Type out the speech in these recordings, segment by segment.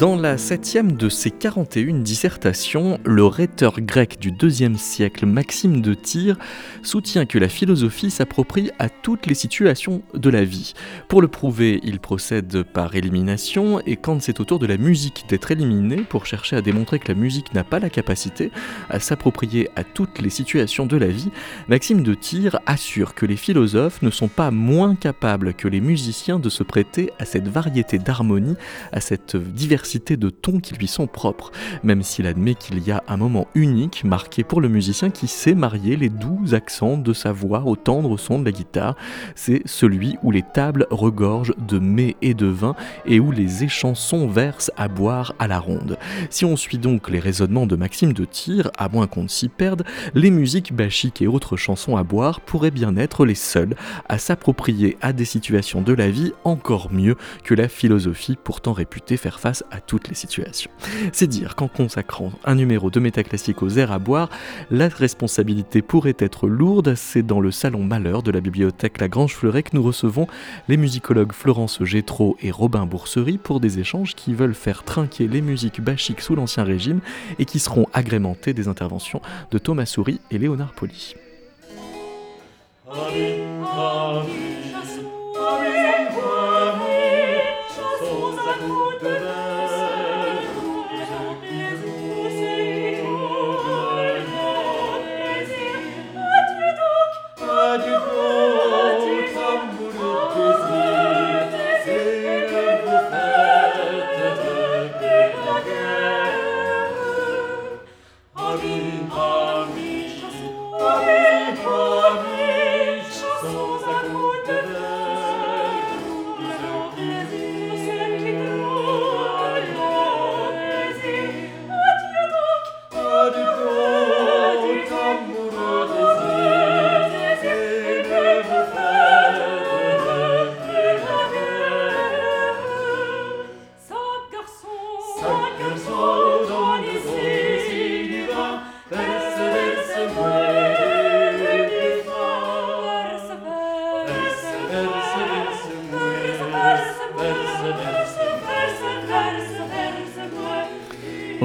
Dans la septième de ses 41 dissertations, le rhéteur grec du IIe siècle Maxime de Tyr soutient que la philosophie s'approprie à toutes les situations de la vie. Pour le prouver, il procède par élimination et quand c'est au tour de la musique d'être éliminée pour chercher à démontrer que la musique n'a pas la capacité à s'approprier à toutes les situations de la vie, Maxime de Tyr assure que les philosophes ne sont pas moins capables que les musiciens de se prêter à cette variété d'harmonie, à cette diversité de tons qui lui sont propres, même s'il admet qu'il y a un moment unique marqué pour le musicien qui sait marier les doux accents de sa voix au tendre son de la guitare, c'est celui où les tables regorgent de mets et de vin et où les échansons versent à boire à la ronde. Si on suit donc les raisonnements de Maxime de Tyr, à moins qu'on ne s'y perde, les musiques bachiques et autres chansons à boire pourraient bien être les seules à s'approprier à des situations de la vie encore mieux que la philosophie pourtant réputée faire face à toutes les situations. C'est dire qu'en consacrant un numéro de métaclassique aux airs à boire, la responsabilité pourrait être lourde. C'est dans le salon Malheur de la bibliothèque La Grange Fleuret que nous recevons les musicologues Florence Gétraud et Robin Boursery pour des échanges qui veulent faire trinquer les musiques bachiques sous l'Ancien Régime et qui seront agrémentés des interventions de Thomas Souris et Léonard Poli.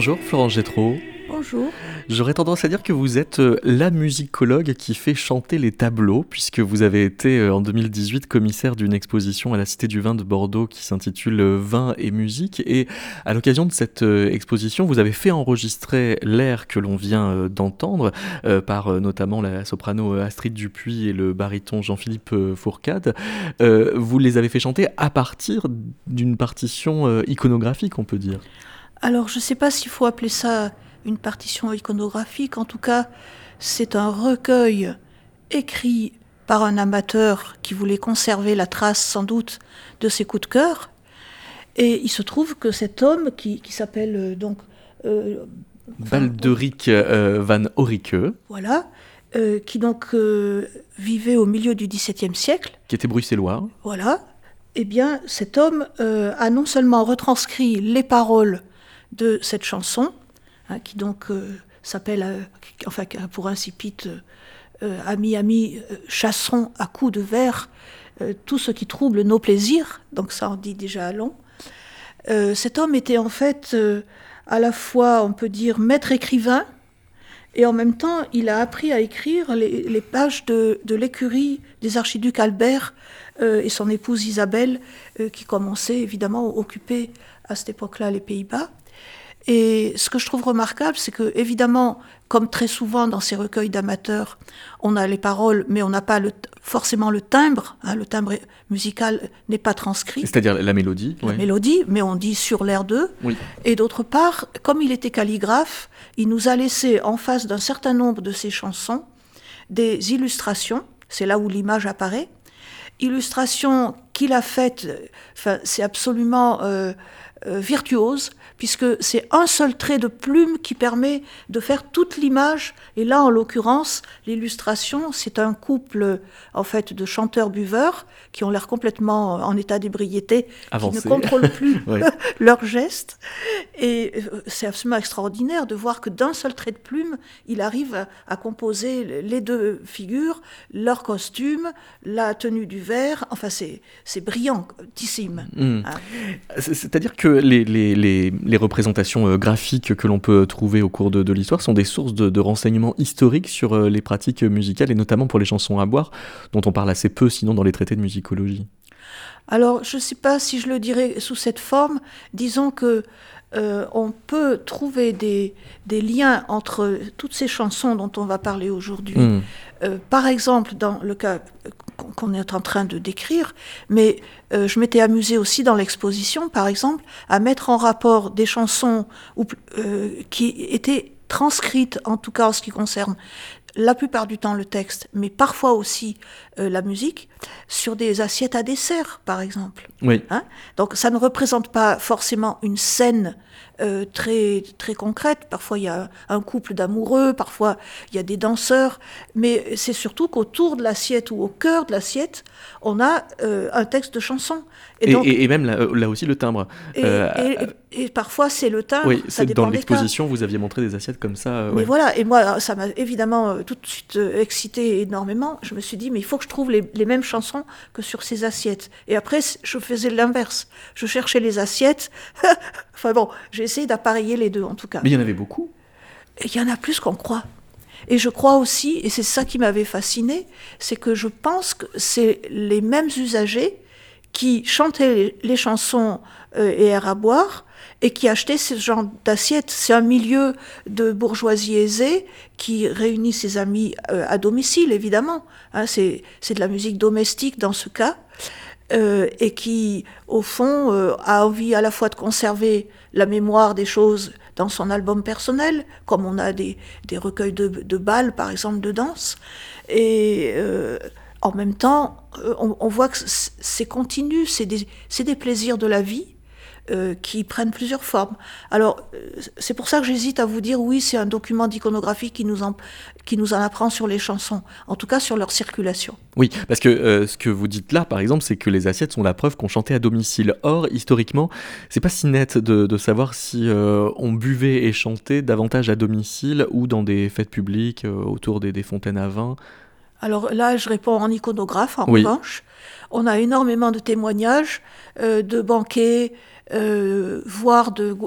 Bonjour Florence Gétraud. Bonjour. J'aurais tendance à dire que vous êtes euh, la musicologue qui fait chanter les tableaux, puisque vous avez été euh, en 2018 commissaire d'une exposition à la Cité du Vin de Bordeaux qui s'intitule euh, Vin et musique. Et à l'occasion de cette exposition, vous avez fait enregistrer l'air que l'on vient d'entendre par notamment la soprano Astrid Dupuis et le baryton Jean-Philippe Fourcade. vous les avez fait chanter à partir d'une partition iconographique, on peut dire. Alors, je ne sais pas s'il faut appeler ça une partition iconographique. En tout cas, c'est un recueil écrit par un amateur qui voulait conserver la trace, sans doute, de ses coups de cœur. Et il se trouve que cet homme, qui, s'appelle euh, donc... Euh, Balderic euh, van Horicke. Voilà. qui donc vivait au milieu du XVIIe siècle. Qui était bruxellois. Voilà. Eh bien, cet homme a non seulement retranscrit les paroles de cette chanson, hein, qui donc euh, s'appelle, euh, enfin pour incipit, euh, Ami, ami, chassons à coups de verre tout ce qui trouble nos plaisirs, donc ça en dit déjà long. cet homme était en fait à la fois, on peut dire, maître écrivain, et en même temps, il a appris à écrire les, pages de, de l'écurie des archiducs Albert et son épouse Isabelle, qui commençaient évidemment à occuper à cette époque-là les Pays-Bas. Et ce que je trouve remarquable, c'est que, évidemment, comme très souvent dans ces recueils d'amateurs, on a les paroles, mais on n'a pas le, forcément le timbre. Hein, le timbre musical n'est pas transcrit. C'est-à-dire la mélodie. La mélodie, mais on dit sur l'air d'eux. Et d'autre part, comme il était calligraphe, il nous a laissé en face d'un certain nombre de ses chansons des illustrations. C'est là où l'image apparaît. Illustrations qu'il a faites. Enfin, c'est absolument. Euh, euh, virtuose, puisque c'est un seul trait de plume qui permet de faire toute l'image. Et là, en l'occurrence, l'illustration, c'est un couple en fait de chanteurs-buveurs qui ont l'air complètement en état d'ébriété, qui ne contrôlent plus leurs gestes. Et euh, c'est absolument extraordinaire de voir que d'un seul trait de plume, il arrive à, composer les deux figures, leur costume, la tenue du verre. Enfin, c'est brillantissime. Mmh. Hein. C'est-à-dire que les, les, les, les représentations euh, graphiques que l'on peut trouver au cours de, de l'histoire sont des sources de, de, renseignements historiques sur euh, les pratiques musicales et notamment pour les chansons à boire, dont on parle assez peu sinon dans les traités de musicologie. Alors, je ne sais pas si je le dirais sous cette forme. Disons que euh, on peut trouver des, des, liens entre toutes ces chansons dont on va parler aujourd'hui. Hmm. Euh, par exemple, dans le cas qu'on est en train de décrire, mais euh, je m'étais amusée aussi dans l'exposition, par exemple, à mettre en rapport des chansons qui étaient transcrites, en tout cas en ce qui concerne la plupart du temps le texte, mais parfois aussi euh, la musique, sur des assiettes à dessert, par exemple. Oui. Hein? Donc ça ne représente pas forcément une scène euh, très, très concrète. Parfois, il y a un couple d'amoureux, parfois, il y a des danseurs, mais c'est surtout qu'autour de l'assiette ou au cœur de l'assiette, on a euh, un texte de chanson. Et, et, même là, aussi le timbre. Et, parfois, c'est le timbre. Oui, c'est dans l'exposition, vous aviez montré des assiettes comme ça. Mais voilà, et moi, ça m'a évidemment tout de suite excité énormément. Je me suis dit, mais il faut que je trouve les, les mêmes chansons que sur ces assiettes. Et après, je faisais l'inverse. Je cherchais les assiettes. enfin bon, j'ai essayé d'appareiller les deux en tout cas. Mais il y en avait beaucoup. Il y en a plus qu'on croit. Et je crois aussi, et c'est ça qui m'avait fasciné, c'est que je pense que c'est les mêmes usagers qui chantaient les, chansons euh, et air à boire et qui achetaient ce genre d'assiettes. C'est un milieu de bourgeoisie aisée qui réunit ses amis euh, à domicile, évidemment. Hein, c'est de la musique domestique dans ce cas. Euh, et qui, au fond, euh, a envie à la fois de conserver la mémoire des choses dans son album personnel, comme on a des, des recueils de, de, balles, par exemple, de danse, et en même temps, on, on voit que c'est continu, c'est des, des plaisirs de la vie, euh, qui prennent plusieurs formes. Alors, euh, c'est pour ça que j'hésite à vous dire oui, c'est un document d'iconographie qui, nous en, qui nous en apprend sur les chansons, en tout cas sur leur circulation. Oui, parce que euh, ce que vous dites là, par exemple, c'est que les assiettes sont la preuve qu'on chantait à domicile. Or, historiquement, c'est pas si net de, de savoir si on buvait et chantait davantage à domicile ou dans des fêtes publiques autour des, des, fontaines à vin. Alors là, je réponds en iconographe, en revanche. On a énormément de témoignages de banquets, euh, voire de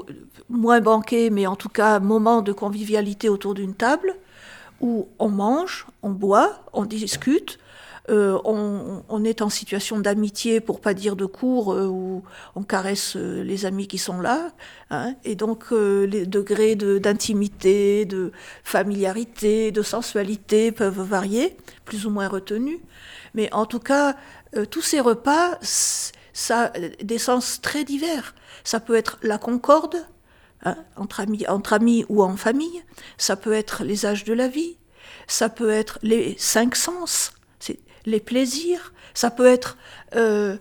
moins banquet, mais en tout cas moment de convivialité autour d'une table, où on mange, on boit, on discute, euh, on, est en situation d'amitié, pour pas dire de cours, euh, où on caresse les amis qui sont là, hein, et donc les degrés d'intimité, de, familiarité, de sensualité peuvent varier, plus ou moins retenus, mais en tout cas, tous ces repas, ça a des sens très divers. Ça peut être la concorde, hein, entre, amis, entre amis ou en famille, ça peut être les âges de la vie, ça peut être les cinq sens, les plaisirs, ça peut être euh,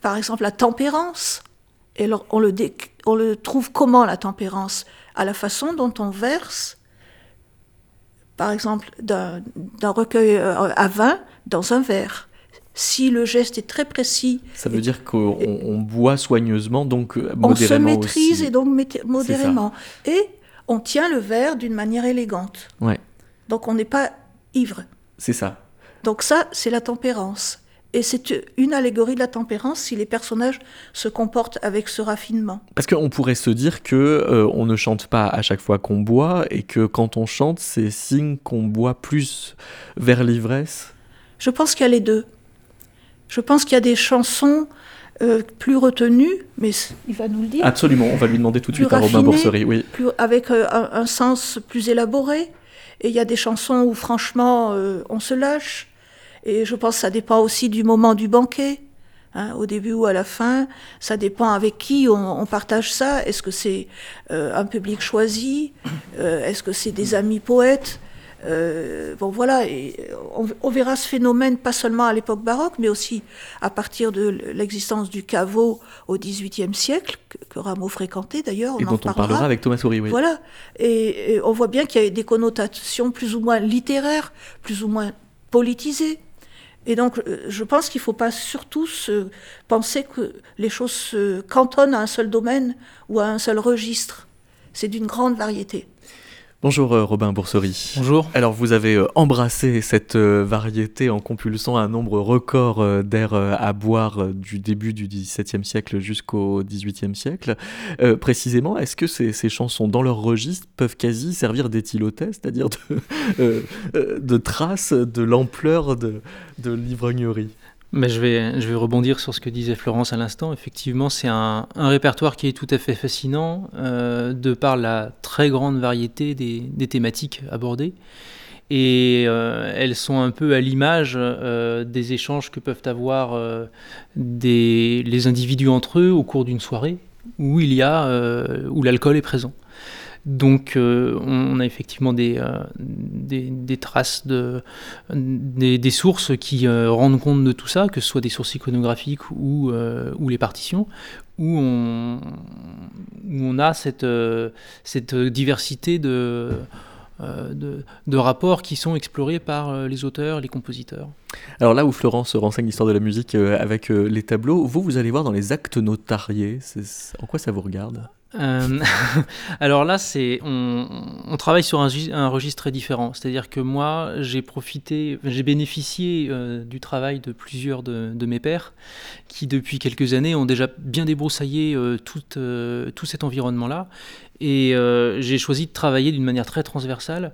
par exemple la tempérance. Et alors, on, le on le trouve comment la tempérance? À la façon dont on verse, par exemple, d'un recueil euh, à vin dans un verre si le geste est très précis. Ça veut dire qu'on boit soigneusement, donc modérément. On se maîtrise et donc modérément. Et on tient le verre d'une manière élégante. Ouais. Donc on n'est pas ivre. C'est ça. Donc ça, c'est la tempérance. Et c'est une allégorie de la tempérance si les personnages se comportent avec ce raffinement. Parce qu'on pourrait se dire que euh, on ne chante pas à chaque fois qu'on boit et que quand on chante, c'est signe qu'on boit plus vers l'ivresse. Je pense qu'il y a les deux. Je pense qu'il y a des chansons euh, plus retenues, mais il va nous le dire. Absolument, on va lui demander tout de suite à Robin Boursery, oui. Plus, avec euh, un, sens plus élaboré. Et il y a des chansons où franchement on se lâche. Et je pense que ça dépend aussi du moment du banquet. Hein, au début ou à la fin, ça dépend avec qui on, on partage ça. Est-ce que c'est un public choisi? Est-ce que c'est des amis poètes? Euh, bon voilà, et on, verra ce phénomène pas seulement à l'époque baroque, mais aussi à partir de l'existence du caveau au XVIIIe siècle, que, Rameau fréquentait d'ailleurs. Et dont on parlera avec Thomas Souris, oui. Voilà, et, on voit bien qu'il y a des connotations plus ou moins littéraires, plus ou moins politisées. Et donc, euh, je pense qu'il ne faut pas surtout se penser que les choses se cantonnent à un seul domaine ou à un seul registre. C'est d'une grande variété. Bonjour euh, Robin Boursery. Bonjour. Alors vous avez euh, embrassé cette euh, variété en compulsant un nombre record d'air à boire du début du XVIIe siècle jusqu'au XVIIIe siècle. précisément, est-ce que ces, chansons dans leur registre peuvent quasi servir d'éthylotest, c'est-à-dire de, de traces de l'ampleur de, de l'ivrognerie? Mais je, vais, je vais rebondir sur ce que disait Florence à l'instant. Effectivement, c'est un, répertoire qui est tout à fait fascinant euh, de par la très grande variété des, thématiques abordées. Et euh, elles sont un peu à l'image euh, des échanges que peuvent avoir des, les individus entre eux au cours d'une soirée où il y a où l'alcool est présent. Donc euh, on a effectivement des, euh, des, traces, de, des, sources qui euh, rendent compte de tout ça, que ce soit des sources iconographiques ou, ou les partitions, où on, où on a cette, cette diversité de, de, de, rapports qui sont explorés par les auteurs, les compositeurs. Alors là où Florence renseigne l'histoire de la musique avec les tableaux, vous, vous allez voir dans les actes notariés. En quoi ça vous regarde? Euh, alors là, c'est on, travaille sur un, registre très différent. C'est-à-dire que moi, j'ai profité, j'ai bénéficié euh, du travail de plusieurs de, mes pairs qui, depuis quelques années, ont déjà bien débroussaillé euh, tout, tout cet environnement-là. Et j'ai choisi de travailler d'une manière très transversale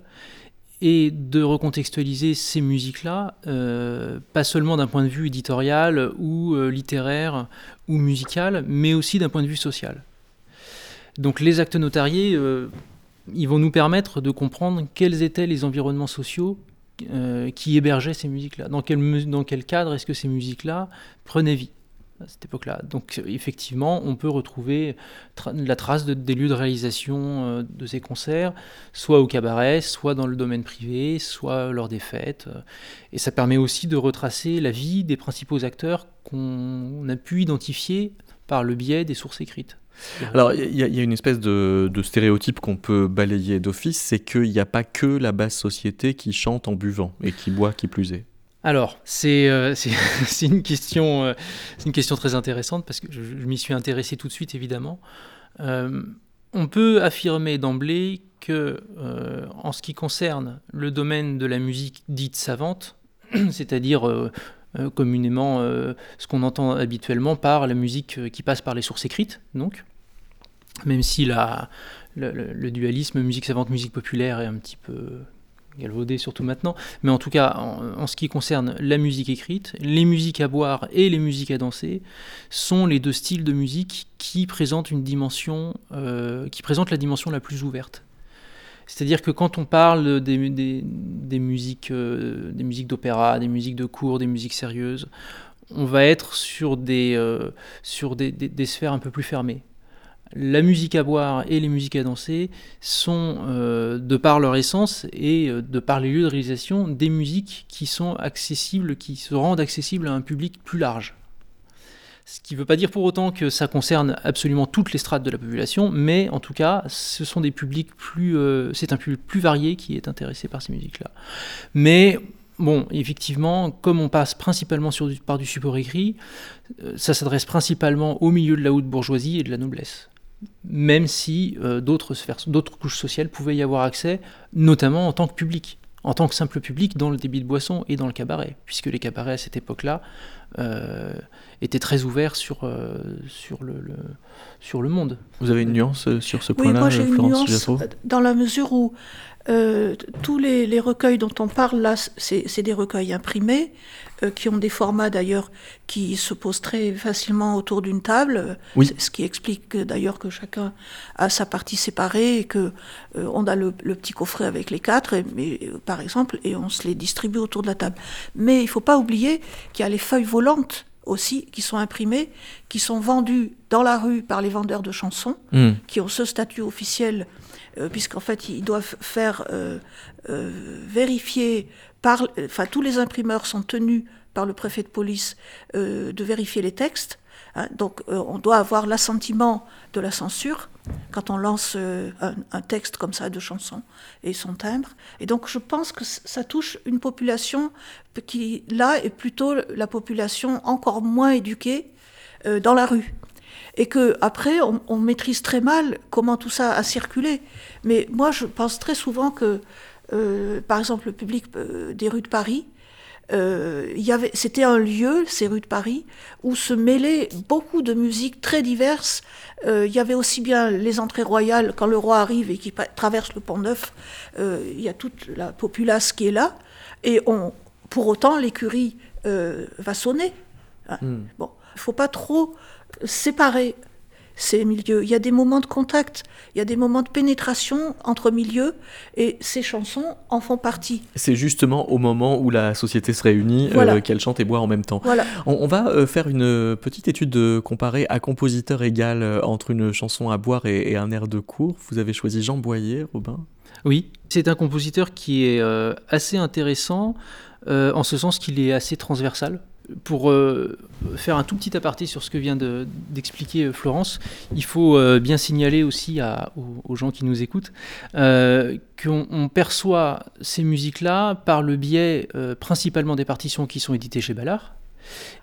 et de recontextualiser ces musiques-là, pas seulement d'un point de vue éditorial ou littéraire ou musical, mais aussi d'un point de vue social. Donc les actes notariés, euh, ils vont nous permettre de comprendre quels étaient les environnements sociaux euh, qui hébergeaient ces musiques-là. Dans quel, cadre est-ce que ces musiques-là prenaient vie à cette époque-là. Donc effectivement, on peut retrouver la trace des lieux de réalisation euh, de ces concerts, soit au cabaret, soit dans le domaine privé, soit lors des fêtes. Et ça permet aussi de retracer la vie des principaux acteurs qu'on a pu identifier par le biais des sources écrites. Alors, il y, a une espèce de, stéréotype qu'on peut balayer d'office, c'est qu'il n'y a pas que la basse société qui chante en buvant et qui boit qui plus est. Alors, c'est euh, une, question, euh, une question très intéressante parce que je, m'y suis intéressé tout de suite, évidemment. Euh, on peut affirmer d'emblée que, en ce qui concerne le domaine de la musique dite savante, c'est-à-dire communément ce qu'on entend habituellement par la musique qui passe par les sources écrites, donc, même si le, dualisme musique savante, musique populaire est un petit peu galvaudé, surtout maintenant. Mais en tout cas, en, ce qui concerne la musique écrite, les musiques à boire et les musiques à danser sont les deux styles de musique euh, qui présentent la dimension la plus ouverte. C'est-à-dire que quand on parle des, musiques, euh, des musiques d'opéra, des musiques de cours, des musiques sérieuses, on va être sur des, euh, sur des, des, sphères un peu plus fermées la musique à boire et les musiques à danser sont, euh, de par leur essence et de par les lieux de réalisation, des musiques qui sont accessibles, qui se rendent accessibles à un public plus large. Ce qui ne veut pas dire pour autant que ça concerne absolument toutes les strates de la population, mais en tout cas, ce sont des publics plus, euh, c'est un public plus varié qui est intéressé par ces musiques-là. Mais Bon, effectivement, comme on passe principalement par du support écrit, ça s'adresse principalement au milieu de la haute bourgeoisie et de la noblesse même si euh, d'autres d'autres couches sociales pouvaient y avoir accès, notamment en tant que public, en tant que simple public dans le débit de boisson et dans le cabaret, puisque les cabarets à cette époque-là euh, étaient très ouverts sur, euh, sur, le, sur le monde. Vous avez une nuance sur ce point-là, oui, Florence une nuance Dans la mesure où euh, tous les, recueils dont on parle là, c'est des recueils imprimés, euh, qui ont des formats d'ailleurs qui se posent très facilement autour d'une table, ce qui explique d'ailleurs que chacun a sa partie séparée et que euh, on a le, petit coffret avec les quatre, mais, par exemple, et on se les distribue autour de la table. Mais il ne faut pas oublier qu'il y a les feuilles volantes aussi, qui sont imprimées, qui sont vendues dans la rue par les vendeurs de chansons, Hmm. qui ont ce statut officiel, euh, puisqu'en fait, ils doivent faire euh, euh, vérifier par. Enfin, tous les imprimeurs sont tenus par le préfet de police euh, de vérifier les textes. hein. donc, euh, on doit avoir l'assentiment de la censure quand on lance un, un texte comme ça de chanson et son timbre. Et donc, je pense que ça touche une population qui, là, est plutôt la population encore moins éduquée dans la rue. Et que après, on, on maîtrise très mal comment tout ça a circulé. Mais moi, je pense très souvent que, euh, par exemple, le public euh, des rues de Paris, euh, c'était un lieu, ces rues de Paris, où se mêlaient beaucoup de musiques très diverses. Euh, il y avait aussi bien les entrées royales, quand le roi arrive et qui traverse le pont Neuf, euh, il y a toute la populace qui est là. Et on, pour autant, l'écurie va sonner. Hein. Hmm. Bon, il faut pas trop séparer ces milieux. Il y a des moments de contact, il y a des moments de pénétration entre milieux, et ces chansons en font partie. C'est justement au moment où la société se réunit euh, qu'elle chante et boit en même temps. Voilà. On, on va euh, faire une petite étude de comparée à compositeur égal euh, entre une chanson à boire et, et un air de cours. Vous avez choisi Jean Boyer, Robin Oui, c'est un compositeur qui est euh, assez intéressant, euh, en ce sens qu'il est assez transversal. Pour euh, faire un tout petit aparté sur ce que vient de- d'expliquer euh, Florence, il faut euh, bien signaler aussi aux, gens qui nous écoutent qu'on on perçoit ces musiques-là par le biais principalement des partitions qui sont éditées chez Ballard.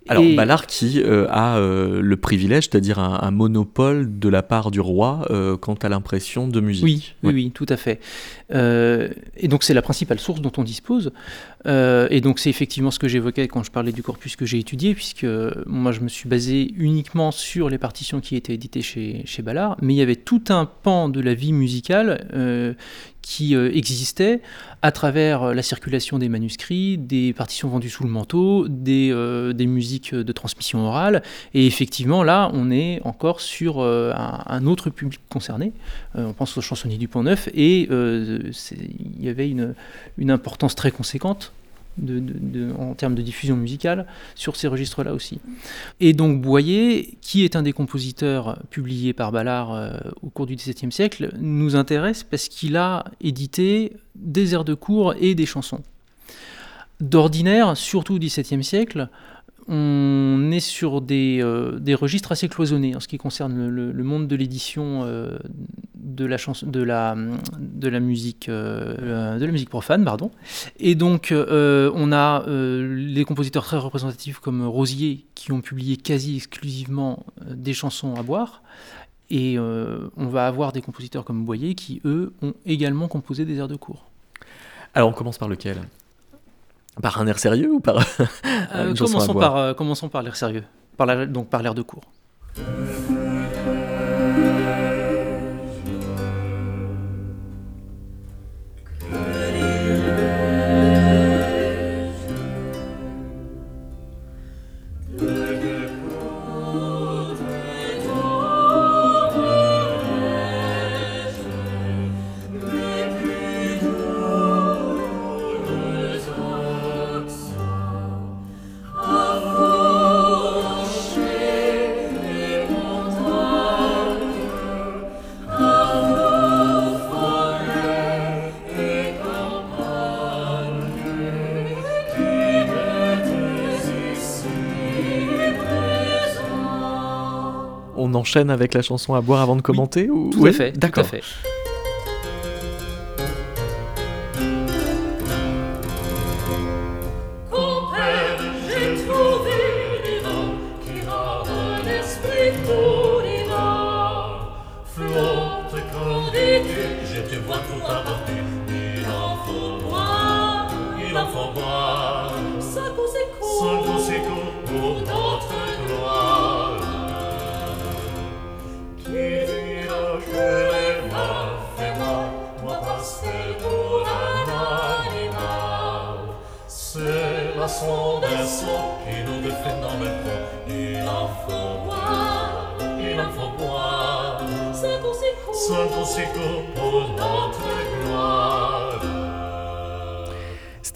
Alors, Et- Ballard qui euh, a euh, le privilège, c'est-à-dire un, un monopole de la part du roi euh, quant à l'impression de musique. Oui, oui, oui, tout à fait. Et donc c'est la principale source dont on dispose. Et donc c'est effectivement ce que j'évoquais quand je parlais du corpus que j'ai étudié, puisque moi je me suis basé uniquement sur les partitions qui étaient éditées chez, chez Ballard, mais il y avait tout un pan de la vie musicale qui euh, existait à travers euh, la circulation des manuscrits, des partitions vendues sous le manteau, des, euh, des musiques de transmission orale. Et effectivement, là, on est encore sur un, autre public concerné. On pense aux chansonniers du Pont Neuf, et il y avait une importance très conséquente. En termes de diffusion musicale sur ces registres-là aussi. Et donc Boyer, qui est un des compositeurs publiés par Ballard euh, au cours du XVIIe siècle, nous intéresse parce qu'il a édité des airs de cour et des chansons. D'ordinaire, surtout au XVIIe siècle, on est sur des, euh, des registres assez cloisonnés en ce qui concerne le, monde de l'édition euh, de, la chanson, de, la, musique, euh, de la musique profane. Pardon. Et donc, euh, on a euh, les compositeurs très représentatifs comme Rosier qui ont publié quasi exclusivement euh, des chansons à boire. Et euh, on va avoir des compositeurs comme Boyer qui, eux, ont également composé des airs de cour. Alors, on commence par lequel? Par un air sérieux ou par Euh, commençons, par, euh, commençons par l'air sérieux, par la- donc par l'air de cour. Enchaîne avec la chanson à boire avant de commenter ou... Tout Ouais, à fait. tout D'accord. à fait.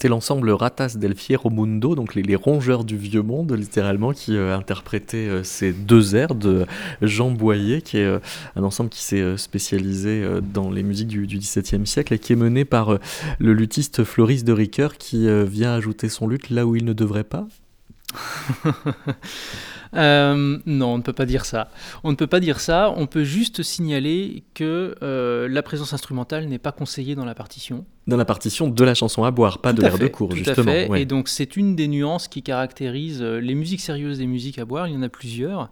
C'était l'ensemble Ratas del Fiero Mundo, donc les, rongeurs du vieux monde, littéralement, qui euh, interprétait euh, ces deux airs de Jean Boyer, qui est un ensemble qui s'est spécialisé dans les musiques du, XVIIe siècle et qui est mené par le luthiste Floris de Ricoeur, qui vient ajouter son luth là où il ne devrait pas. Euh, non, on ne peut pas dire ça. On ne peut pas dire ça. On peut juste signaler que euh, la présence instrumentale n'est pas conseillée dans la partition. Dans la partition de la chanson à boire, pas de l'air de cours, justement. À fait. Et donc c'est une des nuances qui caractérise euh, les musiques sérieuses des musiques à boire. Il y en a plusieurs.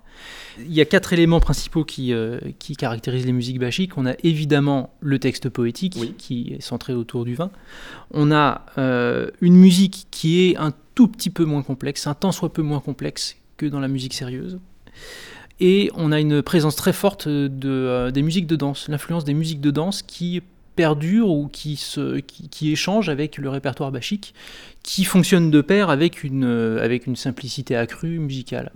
Il y a quatre éléments principaux qui, qui caractérisent les musiques bachiques. On a évidemment le texte poétique qui est centré autour du vin. On a une musique qui est un tout petit peu moins complexe, un tant soit peu moins complexe dans la musique sérieuse. Et on a une présence très forte de, euh, des musiques de danse, l'influence des musiques de danse qui perdure ou qui, se, qui, avec le répertoire bachique, qui fonctionne de pair avec une, euh, avec une simplicité accrue musicale.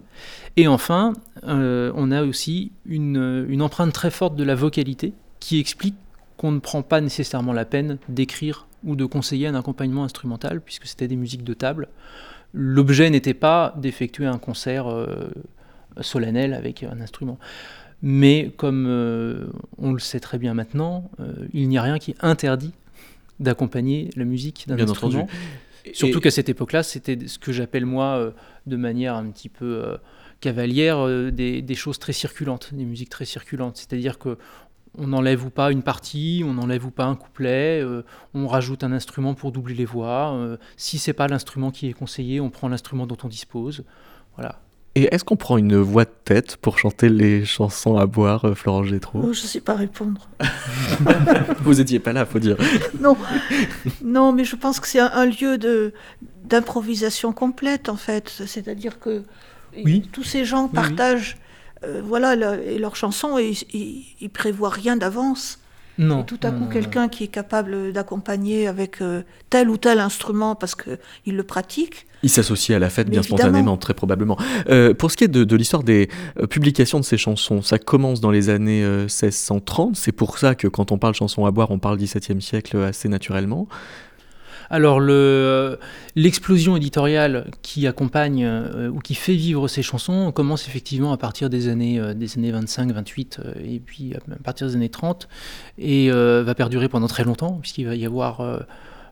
Et enfin, euh, on a aussi une, une empreinte très forte de la vocalité qui explique qu'on ne prend pas nécessairement la peine d'écrire ou de conseiller un accompagnement instrumental, puisque c'était des musiques de table. L'objet n'était pas d'effectuer un concert euh, solennel avec un instrument. Mais comme euh, on le sait très bien maintenant, euh, il n'y a rien qui interdit d'accompagner la musique d'un instrument. Surtout qu'à cette époque-là, c'était ce que j'appelle moi, de manière un petit peu cavalière, des, des, choses très circulantes, des musiques très circulantes. C'est-à-dire que on n'enlève ou pas une partie, on n'enlève ou pas un couplet, euh, on rajoute un instrument pour doubler les voix. Euh, si c'est pas l'instrument qui est conseillé, on prend l'instrument dont on dispose. Voilà. Et est-ce qu'on prend une voix de tête pour chanter les chansons à boire, euh, Florence Gétro oh, Je ne sais pas répondre. Vous étiez pas là, faut dire. non, non, mais je pense que c'est un, lieu de d'improvisation complète en fait. C'est-à-dire que tous ces gens partagent euh, voilà, et leurs chansons, ils, ils, prévoient rien d'avance. Non. Et tout à coup, quelqu'un qui est capable d'accompagner avec euh, tel ou tel instrument parce qu'il le pratique. Il s'associe à la fête bien spontanément, très probablement. Euh, pour ce qui est de, l'histoire des publications de ces chansons, ça commence dans les années 1630. C'est pour ça que quand on parle chanson à boire, on parle 17e siècle assez naturellement. Alors l'explosion éditoriale qui accompagne euh, ou qui fait vivre ces chansons commence effectivement à partir des années, euh, des années 25, 28 euh, et puis à partir des années 30 et va perdurer pendant très longtemps puisqu'il va y avoir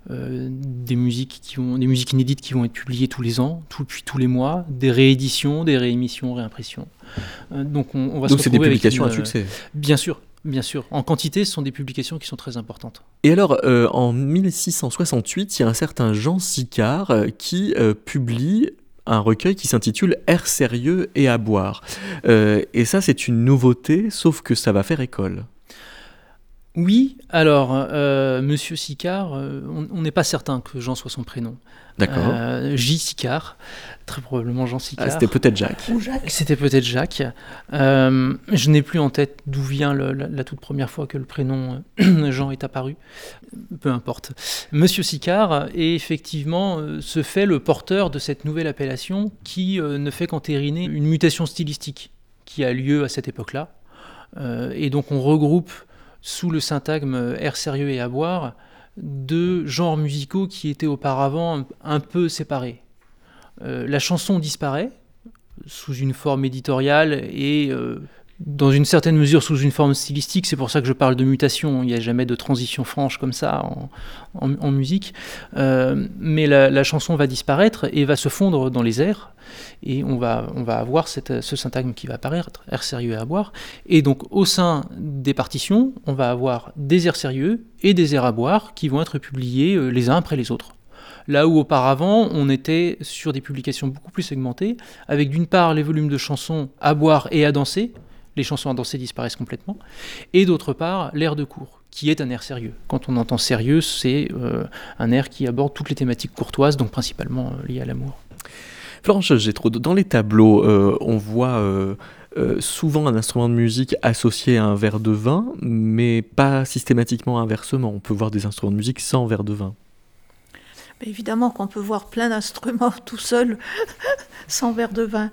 des musiques qui vont, des musiques inédites qui vont être publiées tous les ans, tout, puis tous les mois, des rééditions, des réémissions, réimpressions. donc on, va donc c'est des publications à succès. Bien sûr, Bien sûr, en quantité, ce sont des publications qui sont très importantes. Et alors, euh, en 1668, il y a un certain Jean Sicard euh, qui euh, publie un recueil qui s'intitule Air sérieux et à boire. et ça, c'est une nouveauté, sauf que ça va faire école. Oui, alors, euh, Monsieur Sicard, euh, on n'est pas certain que Jean soit son prénom. D'accord. Euh, J. Sicard, très probablement Jean Sicard. Ah, c'était peut-être Jacques. Ou Jacques. C'était peut-être Jacques. je n'ai plus en tête d'où vient la, toute première fois que le prénom Jean est apparu. Peu importe. Monsieur Sicard est effectivement se fait le porteur de cette nouvelle appellation qui ne fait qu'entériner une mutation stylistique qui a lieu à cette époque-là. et donc on regroupe sous le syntagme air sérieux et à boire, deux genres musicaux qui étaient auparavant un, peu séparés. Euh, la chanson disparaît sous une forme éditoriale et euh, dans une certaine mesure sous une forme stylistique, c'est pour ça que je parle de mutation, il n'y a jamais de transition franche comme ça en, musique, euh, mais la, chanson va disparaître et va se fondre dans les airs, et on va, on va avoir ce syntagme qui va apparaître, air sérieux à boire, et donc au sein des partitions, on va avoir des airs sérieux et des airs à boire qui vont être publiés euh, les uns après les autres. Là où auparavant, on était sur des publications beaucoup plus segmentées, avec d'une part les volumes de chansons à boire et à danser, les chansons à danser disparaissent complètement, et d'autre part l'air de cours, qui est un air sérieux. Quand on entend sérieux, c'est euh, un air qui aborde toutes les thématiques courtoises, donc principalement euh, liées à l'amour. Florence j'ai trop dans les tableaux, euh, on voit souvent un instrument de musique associé à un verre de vin, mais pas systématiquement inversement. On peut voir des instruments de musique sans verre de vin. évidemment qu'on peut voir plein d'instruments tout seul, sans verre de vin.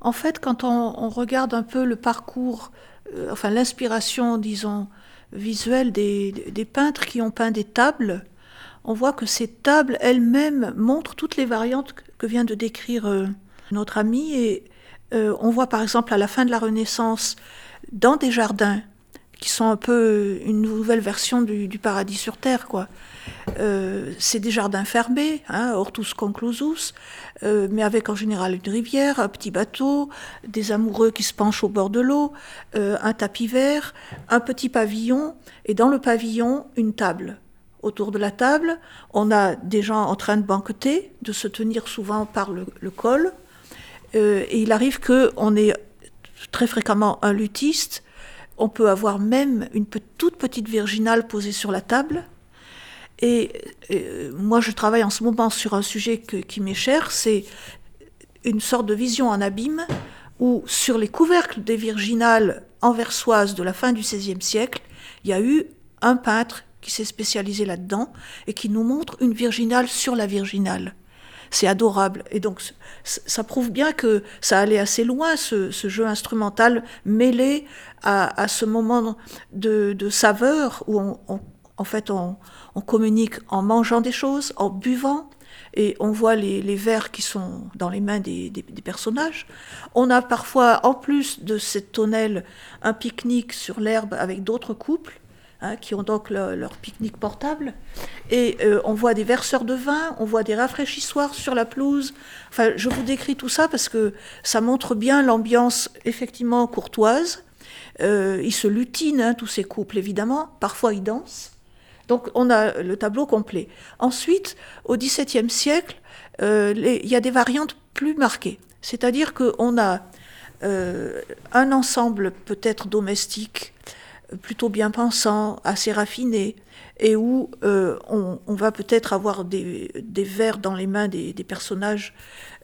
En fait, quand on, regarde un peu le parcours, euh, enfin l'inspiration, disons, visuelle des, peintres qui ont peint des tables, on voit que ces tables elles-mêmes montrent toutes les variantes que vient de décrire euh, notre ami. Et euh, on voit par exemple à la fin de la Renaissance, dans des jardins, qui sont un peu une nouvelle version du, paradis sur terre, quoi. Euh, c'est des jardins fermés, hein, hortus conclusus, mais avec en général une rivière, un petit bateau, des amoureux qui se penchent au bord de l'eau, un tapis vert, un petit pavillon, et dans le pavillon, une table autour de la table. On a des gens en train de banqueter, de se tenir souvent par le, col. Euh, et il arrive qu'on ait très fréquemment un luthiste. On peut avoir même une toute petite virginale posée sur la table. Et, euh, moi, je travaille en ce moment sur un sujet qui m'est cher, c'est une sorte de vision en abîme où sur les couvercles des virginales anversoises de la fin du XVIe siècle, il y a eu un peintre qui s'est spécialisé là-dedans et qui nous montre une virginale sur la virginale. C'est adorable. Et donc, ça prouve bien que ça allait assez loin, ce, jeu instrumental mêlé à, ce moment de, saveur où, on, en fait, on, communique en mangeant des choses, en buvant, et on voit les, verres qui sont dans les mains des, personnages. On a parfois, en plus de cette tonnelle, un pique-nique sur l'herbe avec d'autres couples. Hein, qui ont donc leur pique-nique portable. Et euh, on voit des verseurs de vin, on voit des rafraîchissoirs sur la pelouse. Enfin, je vous décris tout ça parce que ça montre bien l'ambiance effectivement courtoise. Euh, ils se lutinent, hein, tous ces couples évidemment. Parfois ils dansent. Donc on a le tableau complet. Ensuite, au XVIIe siècle, euh, il y a des variantes plus marquées. C'est-à-dire qu'on a un ensemble peut-être domestique plutôt bien pensant, assez raffiné, et où euh, on, va peut-être avoir des, vers dans les mains des, personnages,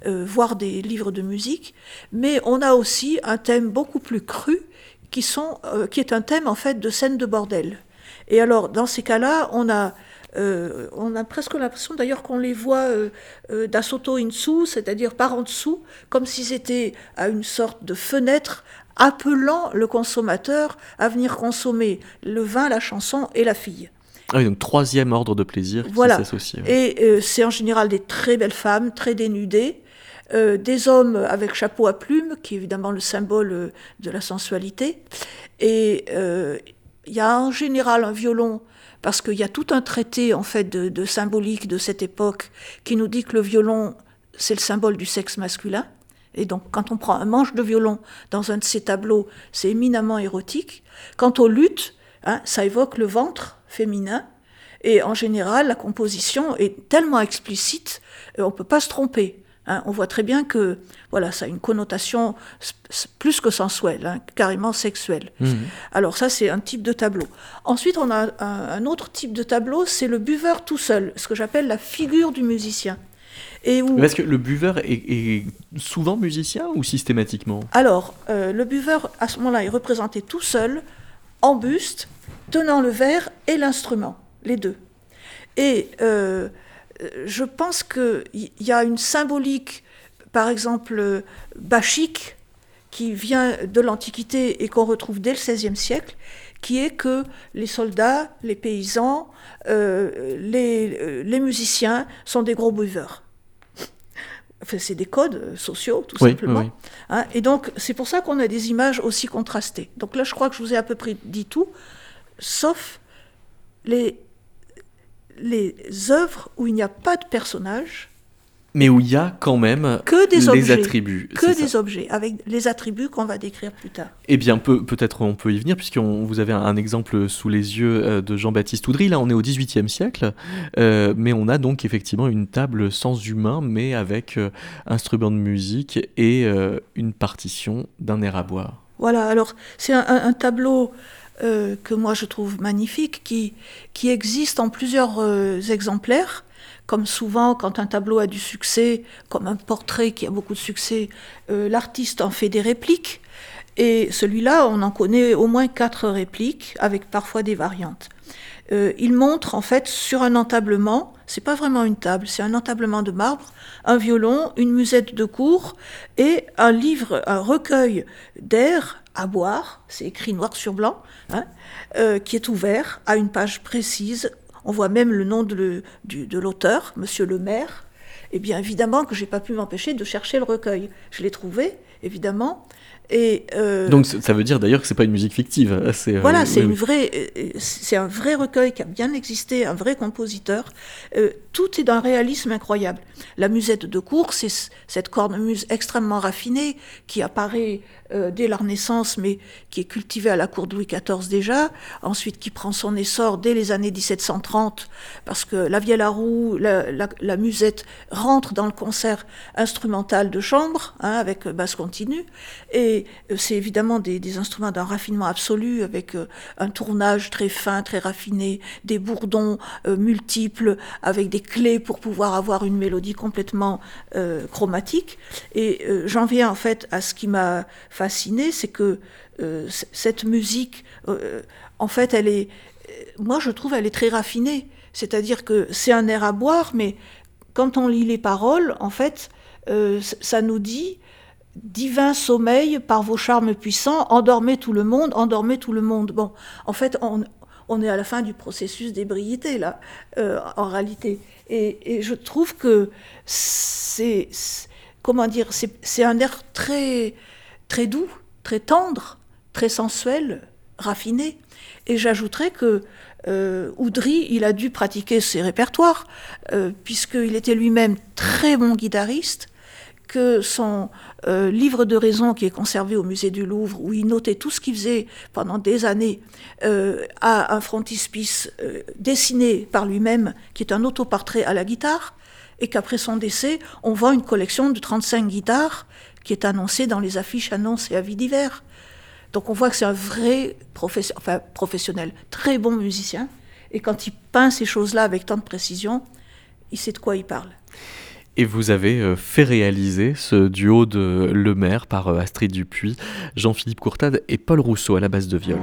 euh, voire des livres de musique, mais on a aussi un thème beaucoup plus cru qui, euh, qui est un thème en fait de scène de bordel. Et alors dans ces cas-là, on a on a presque l'impression d'ailleurs qu'on les voit euh, d'assoto in dessous, c'est-à-dire par en dessous, comme si c'était à une sorte de fenêtre appelant le consommateur à venir consommer le vin, la chanson et la fille. Ah oui, donc troisième ordre de plaisir voilà. qui s'associe. Et euh, c'est en général des très belles femmes, très dénudées, euh, des hommes avec chapeau à plumes, qui est évidemment le symbole euh, de la sensualité. Et il y a en général un violon, parce qu'il y a tout un traité en fait de, symbolique de cette époque qui nous dit que le violon, c'est le symbole du sexe masculin. Et donc, quand on prend un manche de violon dans un de ces tableaux, c'est éminemment érotique. Quant aux luttes, hein, ça évoque le ventre féminin. Et en général, la composition est tellement explicite, euh, on ne peut pas se tromper. Hein. On voit très bien que voilà, ça a une connotation plus que sensuelle, hein, carrément sexuelle. Mmh. Alors ça, c'est un type de tableau. Ensuite, on a un autre type de tableau, c'est le buveur tout seul, ce que j'appelle la figure du musicien. Est-ce que le buveur est, souvent musicien ou systématiquement? Alors, euh, le buveur, à ce moment-là, est représenté tout seul, en buste, tenant le verre et l'instrument, les deux. Et euh, je pense qu'il y a une symbolique, par exemple, bachique, qui vient de l'Antiquité et qu'on retrouve dès le XVIe siècle, qui est que les soldats, les paysans, euh, les, les musiciens sont des gros buveurs c'est des codes sociaux, tout simplement. Hein, et donc, c'est pour ça qu'on a des images aussi contrastées. Donc là, je crois que je vous ai à peu près dit tout, sauf les, les œuvres où il n'y a pas de personnage, mais où il y a quand même que des les attributs. Que des objets, avec les attributs qu'on va décrire plus tard. Eh bien, peut, peut-être on peut y venir, puisqu'on vous avez un, exemple sous les yeux euh, de Jean-Baptiste Oudry. Là, on est au XVIIIe siècle, euh, mais on a donc effectivement une table sans humain, mais avec euh, instrument de musique et une partition d'un air à boire. Voilà, alors c'est un, tableau que moi je trouve magnifique, qui, qui existe en plusieurs exemplaires. Comme souvent, quand un tableau a du succès, comme un portrait qui a beaucoup de succès, euh, l'artiste en fait des répliques. Et celui-là, on en connaît au moins quatre répliques, avec parfois des variantes. Euh, il montre en fait sur un entablement, c'est pas vraiment une table, c'est un entablement de marbre, un violon, une musette de cour et un livre, un recueil d'air à boire, c'est écrit noir sur blanc, hein, euh, qui est ouvert à une page précise On voit même le nom de, l'auteur, Monsieur le maire. Et bien évidemment que j'ai pas pu m'empêcher de chercher le recueil. Je l'ai trouvé, évidemment. Et euh, Donc ça veut dire d'ailleurs que c'est pas une musique fictive. Hein, euh, voilà, c'est une vraie, euh, c'est un vrai recueil qui a bien existé, un vrai compositeur. tout est d'un réalisme incroyable. La musette de cour, c'est cette cornemuse extrêmement raffinée qui apparaît euh, dès la Renaissance, mais qui est cultivée à la cour de Louis XIV déjà, ensuite qui prend son essor dès les années 1730, parce que la vielle à roue, la, musette rentre dans le concert instrumental de chambre, hein, avec basse continue, et euh, c'est évidemment des, instruments d'un raffinement absolu, avec euh, un tournage très fin, très raffiné, des bourdons multiples, avec des clés pour pouvoir avoir une mélodie complètement chromatique. Et j'en viens en fait à ce qui m'a fasciné, c'est que euh, cette musique, euh, en fait, elle est, moi je trouve, elle est très raffinée. C'est-à-dire que c'est un air à boire, mais quand on lit les paroles, en fait, euh, ça nous dit divin sommeil par vos charmes puissants, endormez tout le monde, endormez tout le monde. Bon, en fait, on, est à la fin du processus d'ébriété, là, en réalité. Et, je trouve que c'est, comment dire, c'est un air très, très doux, très tendre, très sensuel, raffiné. Et j'ajouterais que euh, Oudry, il a dû pratiquer ses répertoires, euh, puisqu'il était lui-même très bon guitariste, que son euh, livre de raison qui est conservé au musée du Louvre, où il notait tout ce qu'il faisait pendant des années, a un frontispice dessiné par lui-même, qui est un autoportrait à la guitare, et qu'après son décès, on vend une collection de 35 guitares qui est annoncé dans les affiches, annonces et avis divers. Donc on voit que c'est un vrai professionnel, très bon musicien. Et quand il peint ces choses-là avec tant de précision, il sait de quoi il parle. Et vous avez euh, fait réaliser ce duo de Le Maire par euh, Astrid Dupuis, Jean-Philippe Courtade et Paul Rousseau à la base de viol.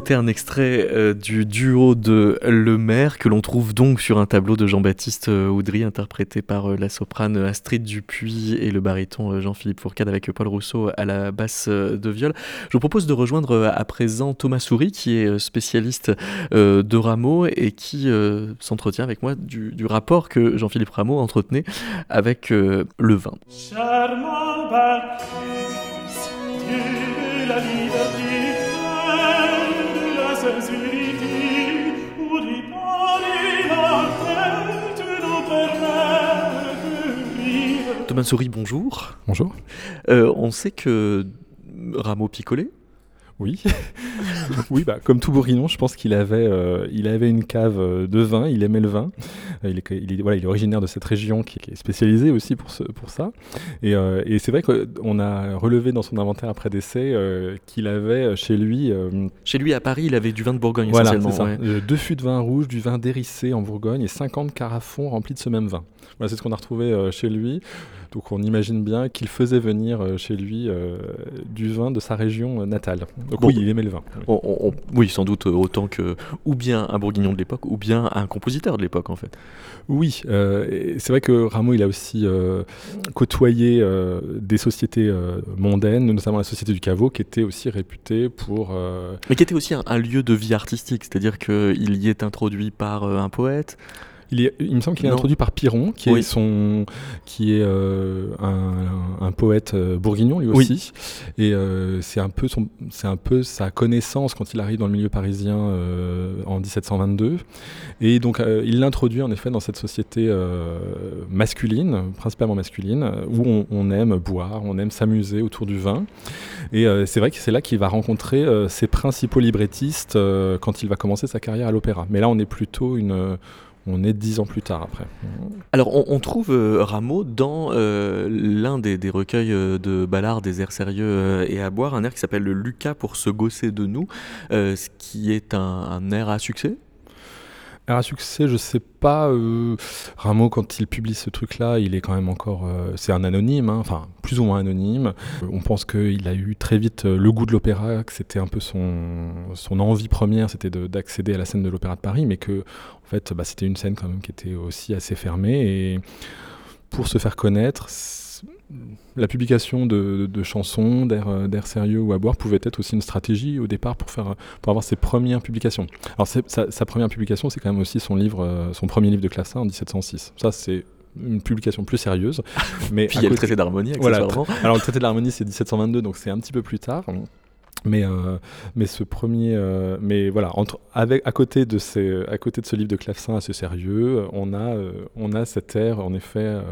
C'était un extrait euh, du duo de Le Maire que l'on trouve donc sur un tableau de Jean-Baptiste euh, Audry interprété par euh, la soprane Astrid Dupuis et le baryton Jean-Philippe Fourcade avec Paul Rousseau à la basse de viol. Je vous propose de rejoindre à présent Thomas Souris qui est spécialiste de Rameau et qui s'entretient avec moi du, rapport que Jean-Philippe Rameau entretenait avec le vin. Souris, bonjour. Bonjour. Euh, on sait que Rameau picolait oui, oui bah, comme tout bourguignon, je pense qu'il avait, euh, il avait une cave euh, de vin, il aimait le vin. Il est, il voilà, il est originaire de cette région qui, est spécialisée aussi pour, ce, pour ça. Et, et c'est vrai qu'on a relevé dans son inventaire après décès qu'il avait chez lui. chez lui à Paris, il avait du vin de Bourgogne voilà, essentiellement. Ça. deux fûts de vin rouge, du vin dérissé en Bourgogne et 50 carafons remplis de ce même vin. Voilà, c'est ce qu'on a retrouvé chez lui. Donc on imagine bien qu'il faisait venir euh, chez lui euh, du vin de sa région euh, natale. Donc oui, il aimait le vin. oui, sans doute autant que ou bien un bourguignon de l'époque ou bien un compositeur de l'époque en fait. Oui, c'est vrai que Rameau il a aussi côtoyé des sociétés mondaines, notamment la société du caveau, qui était aussi réputée pour. Mais qui était aussi un, lieu de vie artistique, c'est-à-dire qu'il y est introduit par un poète. Il, est, il me semble qu'il est Non. introduit par Piron, qui Oui. est, son, qui est euh, un, un poète euh, bourguignon lui Oui. aussi. Et euh, c'est un, peu son- c'est un peu sa connaissance quand il arrive dans le milieu parisien euh, en 1722. Et donc il l'introduit en effet dans cette société masculine, principalement masculine, où on, on aime boire, on aime s'amuser autour du vin. Et c'est vrai que c'est là qu'il va rencontrer ses principaux librettistes quand il va commencer sa carrière à l'opéra. Mais là, on est plutôt une. On est dix ans plus tard après. Alors, on, trouve euh, Rameau dans euh, l'un des, recueils euh, de Ballard, des airs sérieux et à boire, un air qui s'appelle le Lucas pour se gosser de nous, ce qui est un air à succès? À succès, je sais pas. euh, Rameau, quand il publie ce truc-là, il est quand même encore. euh, c'est un anonyme, hein, enfin plus ou moins anonyme. Euh, On pense qu'il a eu très vite le goût de l'opéra, que c'était un peu son, son envie première, c'était de- d'accéder à la scène de l'Opéra de Paris, mais que en fait, bah, c'était une scène quand même qui était aussi assez fermée. Et pour se faire connaître, la publication de, de chansons, d'air euh, d'air sérieux ou à boire pouvait être aussi une stratégie au départ pour, faire, pour avoir ses premières publications. Alors sa, sa première publication, c'est quand même aussi son livre, euh, son premier livre de classe 1 en 1706. Ça, c'est une publication plus sérieuse. Mais Puis il y a le traité d'harmonie, Voilà, alors le traité de l'harmonie c'est 1722 donc c'est un petit peu plus tard. Mais, euh, mais ce premier, euh, mais voilà, entre, avec, à, côté de ces, à côté de ce livre de clavecin assez sérieux, on a, euh, on a cet air, en effet, euh,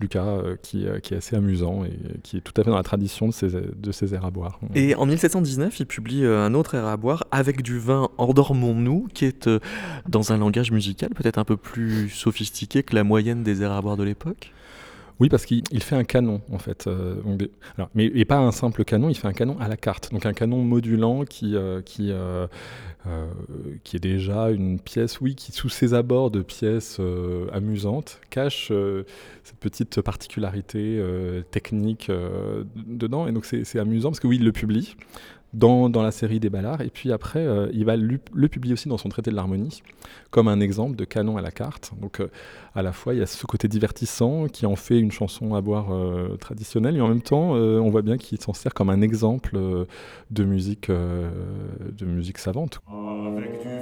Lucas, qui, qui est assez amusant et qui est tout à fait dans la tradition de ces, de ces airs à boire. Et en 1719, il publie un autre air à boire, Avec du vin, endormons-nous, qui est dans un langage musical peut-être un peu plus sophistiqué que la moyenne des airs à boire de l'époque. Oui, parce qu'il il fait un canon, en fait. euh, mais et pas un simple canon, il fait un canon à la carte. Donc un canon modulant qui, euh, qui, euh, qui est déjà une pièce, oui, qui sous ses abords de pièces amusantes, cache cette petite particularité technique dedans. Et donc c'est amusant parce que oui, il le publie. Dans, la série des Ballards, et puis après, euh, il va lu- le publier aussi dans son traité de l'harmonie, comme un exemple de canon à la carte. Donc, euh, à la fois il y a ce côté divertissant qui en fait une chanson à boire euh, traditionnelle et en même temps on voit bien qu'il s'en sert comme un exemple de musique de musique savante. Avec du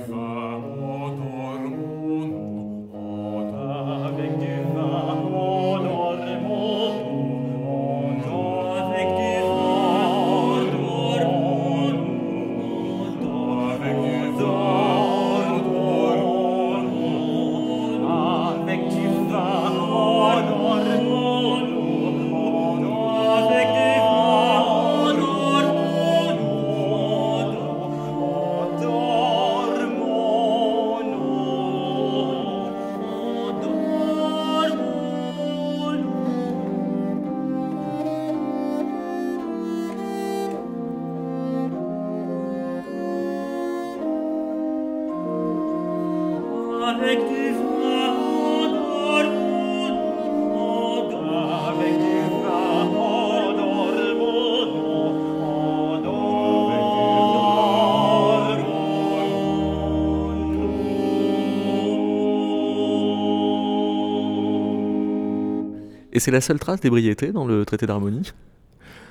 Et c'est la seule trace d'ébriété dans le traité d'harmonie?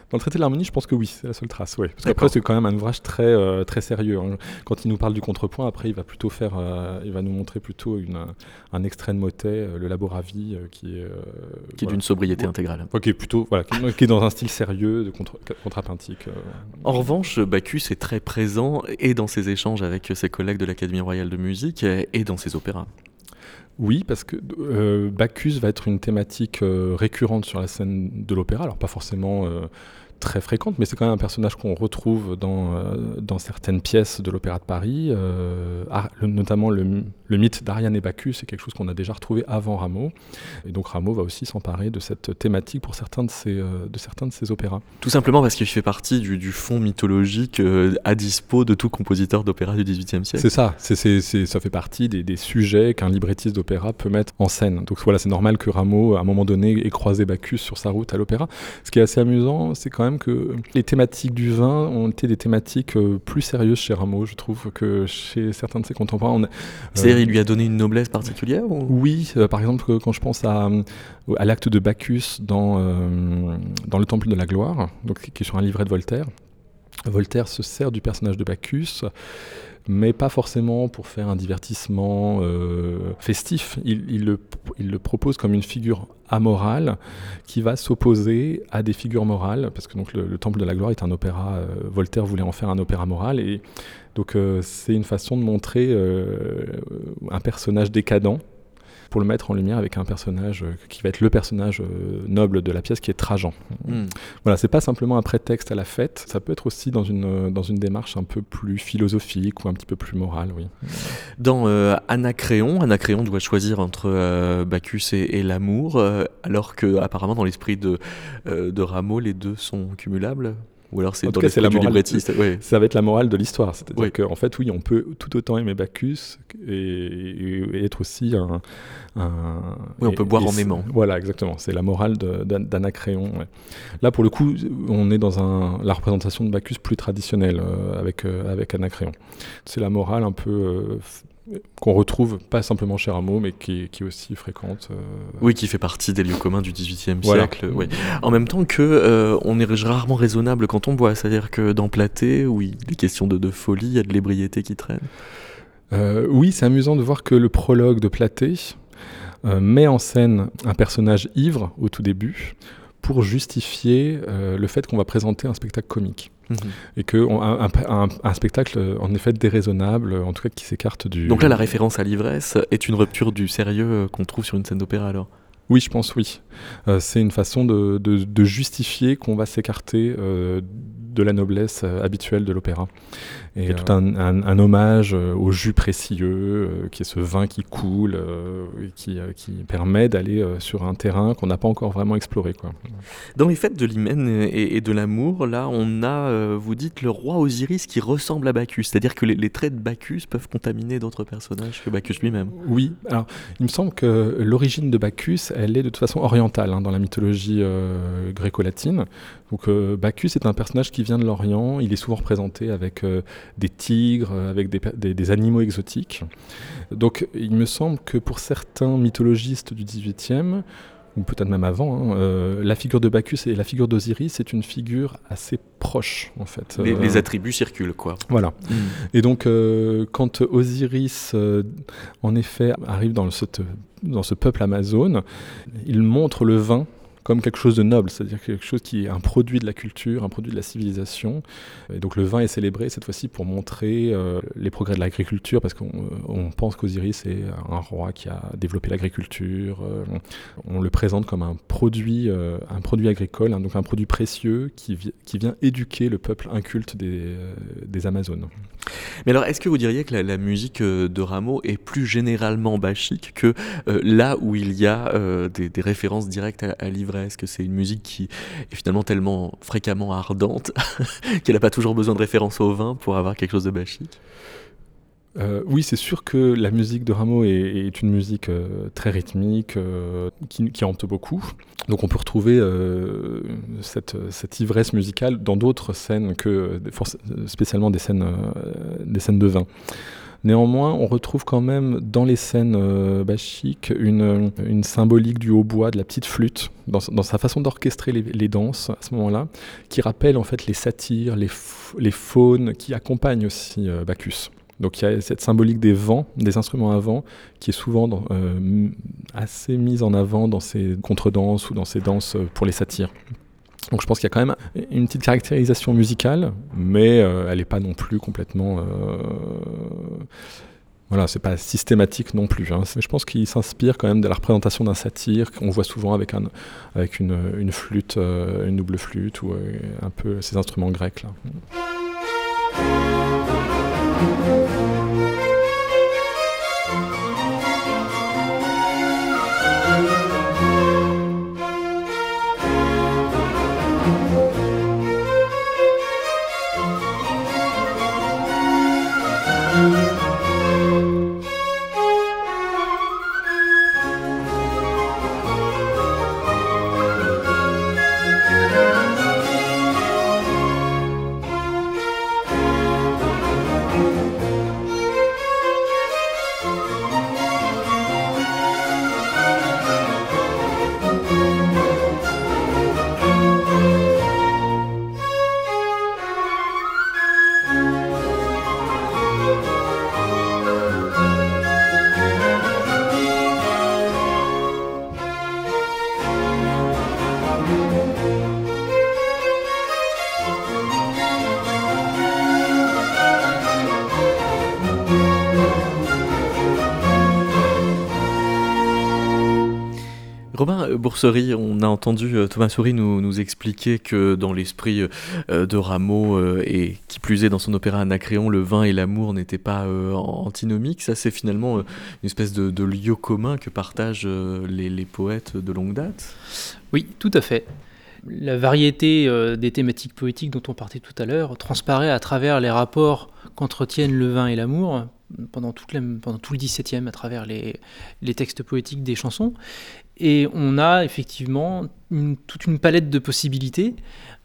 Dans le traité de l'harmonie, je pense que oui, c'est la seule trace. Ouais. Parce qu'après, c'est quand même un ouvrage très, euh, très sérieux. hein. Quand il nous parle du contrepoint, après, il va plutôt faire, euh, il va nous montrer plutôt une, un extrait de motet, euh, le Laboravie, euh, qui est, qui est voilà. d'une sobriété Ouais. intégrale. Ouais, qui est plutôt, voilà, qui, qui est dans un style sérieux de contre, contrapuntique. En revanche, Bacchus est très présent et dans ses échanges avec ses collègues de l'Académie royale de musique et dans ses opéras. Oui, parce que euh, Bacchus va être une thématique euh, récurrente sur la scène de l'opéra, alors pas forcément euh, très fréquente, mais c'est quand même un personnage qu'on retrouve dans, euh, dans certaines pièces de l'Opéra de Paris, euh, le- notamment le, le mythe d'Ariane et Bacchus, c'est quelque chose qu'on a déjà retrouvé avant Rameau, et donc Rameau va aussi s'emparer de cette thématique pour certains de ses, euh, de certains de ses opéras. Tout simplement parce qu'il fait partie du, du fond mythologique à dispo de tout compositeur d'opéra du XVIIIe siècle. C'est ça, c'est- c'est- ça fait partie des, des sujets qu'un librettiste d'opéra peut mettre en scène. Donc voilà, c'est normal que Rameau, à un moment donné, ait croisé Bacchus sur sa route à l'opéra. Ce qui est assez amusant, c'est quand même que les thématiques du vin ont été des thématiques euh, plus sérieuses chez Rameau, je trouve, que chez certains de ses contemporains. On a- C'est-à-dire, euh, il lui a donné une noblesse particulière ou... oui, euh, par exemple, quand je pense à, euh, à l'acte de Bacchus dans, euh, dans Le Temple de la Gloire, donc, qui est sur un livret de Voltaire, Voltaire se sert du personnage de Bacchus mais pas forcément pour faire un divertissement euh, festif. Il, il le, il le propose comme une figure amorale qui va s'opposer à des figures morales, parce que donc le, le Temple de la Gloire est un opéra, euh, Voltaire voulait en faire un opéra moral, et donc euh, c'est une façon de montrer euh, un personnage décadent pour le mettre en lumière avec un personnage euh, qui va être le personnage euh, noble de la pièce qui est Trajan. Hmm. Voilà, c'est pas simplement un prétexte à la fête, ça peut être aussi dans une, euh, dans une démarche un peu plus philosophique ou un petit peu plus morale, oui. Dans euh, Anacréon, Anacréon doit choisir entre euh, Bacchus et, et l'amour, euh, alors que apparemment dans l'esprit de, de Rameau, les deux sont cumulables. Ou alors c'est dans cas, la du morale. librettiste. Ouais. Ça va être la morale de l'histoire, c'est-à-dire qu'en fait, oui, on peut tout autant aimer Bacchus et, et être aussi un. un- Oui, on et- peut boire en aimant. Voilà, exactement. C'est la morale d'Anacréon. ouais. Là, pour le coup, on est dans un, la représentation de Bacchus plus traditionnelle euh, avec, euh, avec Anacréon. C'est la morale un peu. euh, qu'on retrouve pas simplement chez Rameau, mais qui, qui est aussi fréquente. euh, Oui, qui fait partie des lieux communs du XVIIIe Voilà. siècle. En même temps que euh, on est rarement raisonnable quand on boit, c'est-à-dire que dans Platé, où il est question de, de folie, il y a de l'ébriété qui traîne. Euh, oui, c'est amusant de voir que le prologue de Platé met en scène un personnage ivre au tout début pour justifier le fait qu'on va présenter un spectacle comique. Mhm. Et que on- un, un- un- un spectacle, en effet, déraisonnable, en tout cas qui s'écarte du... Donc là, la référence à l'ivresse est une rupture du sérieux euh, qu'on trouve sur une scène d'opéra alors? Oui, je pense oui. Euh, c'est une façon de, de- de justifier qu'on va s'écarter euh, de la noblesse euh, habituelle de l'opéra. Et Et tout un, un- un hommage euh, au jus précieux, euh, qui est ce vin qui coule, euh, et qui, euh, qui permet d'aller euh, sur un terrain qu'on n'a pas encore vraiment exploré. Quoi. Dans les fêtes de l'hymen et, et de l'amour, là, on a, euh, vous dites, le roi Osiris qui ressemble à Bacchus. C'est-à-dire que les, les traits de Bacchus peuvent contaminer d'autres personnages que Bacchus lui-même. Oui, alors il me semble que l'origine de Bacchus, elle est de toute façon orientale hein, dans la mythologie euh, gréco-latine. Donc euh, Bacchus est un personnage qui vient de l'Orient, il est souvent représenté avec euh, des tigres, euh, avec des, per- des- des animaux exotiques. Donc il me semble que pour certains mythologistes du XVIIIe, ou peut-être même avant, hein, euh, la figure de Bacchus et la figure d'Osiris, c'est une figure assez proche en fait. Les, Euh, les attributs circulent, quoi. voilà. Et donc, euh, quand Osiris, euh, en effet, arrive dans, cette- dans ce peuple amazone, il montre le vin comme quelque chose de noble, c'est-à-dire quelque chose qui est un produit de la culture, un produit de la civilisation. Et donc le vin est célébré cette fois-ci pour montrer euh, les progrès de l'agriculture, parce qu'on euh, pense qu'Osiris est un roi qui a développé l'agriculture. euh, on le présente comme un produit, un produit agricole, hein, donc un produit précieux qui, qui vient éduquer le peuple inculte des Amazones. Mais alors, est-ce que vous diriez que la, musique euh, de Rameau est plus généralement bachique que euh, là où il y a euh, des, références directes à, à l'ivresse Que c'est une musique qui est finalement tellement fréquemment ardente qu'elle n'a pas toujours besoin de référence au vin pour avoir quelque chose de bachique? Euh, oui, c'est sûr que la musique de Rameau est, une musique euh, très rythmique, euh, qui, hante beaucoup. Donc on peut retrouver cette, ivresse musicale dans d'autres scènes que spécialement des scènes, des scènes de vin. Néanmoins, on retrouve quand même dans les scènes bachiques une, symbolique du hautbois, de la petite flûte, dans, sa façon d'orchestrer les, les danses à ce moment-là, qui rappelle en fait les satyres, les, faunes qui accompagnent aussi Bacchus. Donc il y a cette symbolique des vents, des instruments à vent, qui est souvent euh, assez mise en avant dans ces contredanses ou dans ces danses euh, pour les satyres. Donc je pense qu'il y a quand même une petite caractérisation musicale, mais euh, elle n'est pas non plus complètement... euh, Voilà, c'est pas systématique non plus. hein. Je pense qu'il s'inspire quand même de la représentation d'un satyre qu'on voit souvent avec, un, avec une, flûte, une double flûte ou un peu ces instruments grecs là. Robin euh, on a entendu euh, Thomas Souris nous, expliquer que dans l'esprit euh, de Rameau et qui plus est dans son opéra Anacréon, le vin et l'amour n'étaient pas antinomiques. Ça, c'est finalement une espèce de, lieu commun que partagent les, poètes de longue date. Oui, tout à fait. La variété des thématiques poétiques dont on partait tout à l'heure transparaît à travers les rapports qu'entretiennent le vin et l'amour pendant, tout le XVIIe à travers les, textes poétiques des chansons. Et on a effectivement toute une palette de possibilités